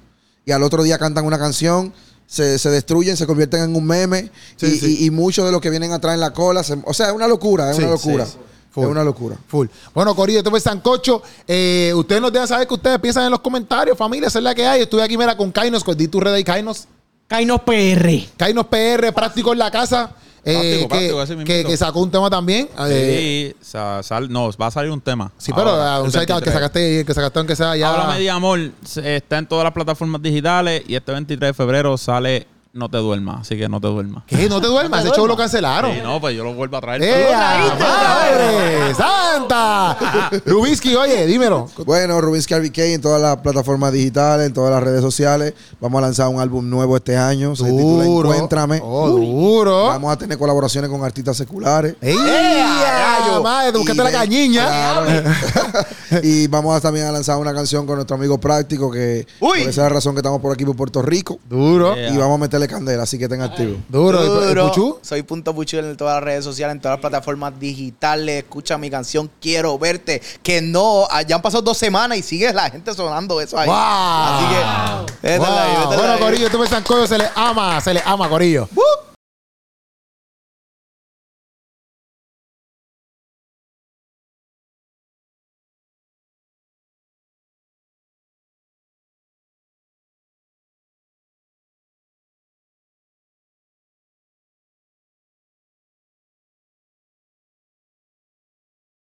y al otro día cantan una canción, se, se destruyen, se convierten en un meme Sí, y, sí. y- y muchos de los que vienen atrás en la cola, se- o sea, es una locura, es Sí, una locura. sí. Full. Es una locura. Full. Bueno, Corillo, esto fue Sancocho. Eh, ustedes nos dejan saber que ustedes piensan en los comentarios, familia, esa es la que hay. Estuve aquí, mira, con Kainos, con di tu red ahí, Kainos. Kainos PR. Kainos PR, práctico en la casa. eh, Práctico, que, práctico, ese que, que sacó un tema también. eh, Sí, sa- sal- no, va a salir un tema. sí, pero Ahora, ah, un el site que 23. sacaste, que sacaste aunque sea ya. Háblame de amor se- está en todas las plataformas digitales y este 23 de febrero sale No te duermas, así que no te duermas. ¿Qué? No te duermas, *laughs* ese show lo cancelaron. Sí, no, pues yo lo vuelvo a traer. ¡Eh, madre *laughs* santa! Rubinsky, oye, dímelo. Bueno, Rubinsky RBK en todas las plataformas digitales, en todas las redes sociales. Vamos a lanzar un álbum nuevo este año. Se titula Duro. Encuéntrame. Oh, duro. Vamos a tener colaboraciones con artistas seculares. ¡Ey! rayo! madre, la cañiña. Claro. *laughs* y vamos a también a lanzar una canción con nuestro amigo Práctico, que Uy. por esa es la razón que estamos por aquí por Puerto Rico. Duro. Yeah. Y vamos a meterle candela, así que estén activos. Duro. Soy Punto Puchu en todas las redes sociales, en todas las plataformas digitales. Escucha mi canción Quiero Verte. Que no, ah, ya han pasado dos semanas y sigue la gente sonando eso ahí. ¡Wow! Así que, Wow. ahí, Bueno, ahí. Corillo, este Sancoyo, se le ama, se le ama, Corillo. ¡Woo!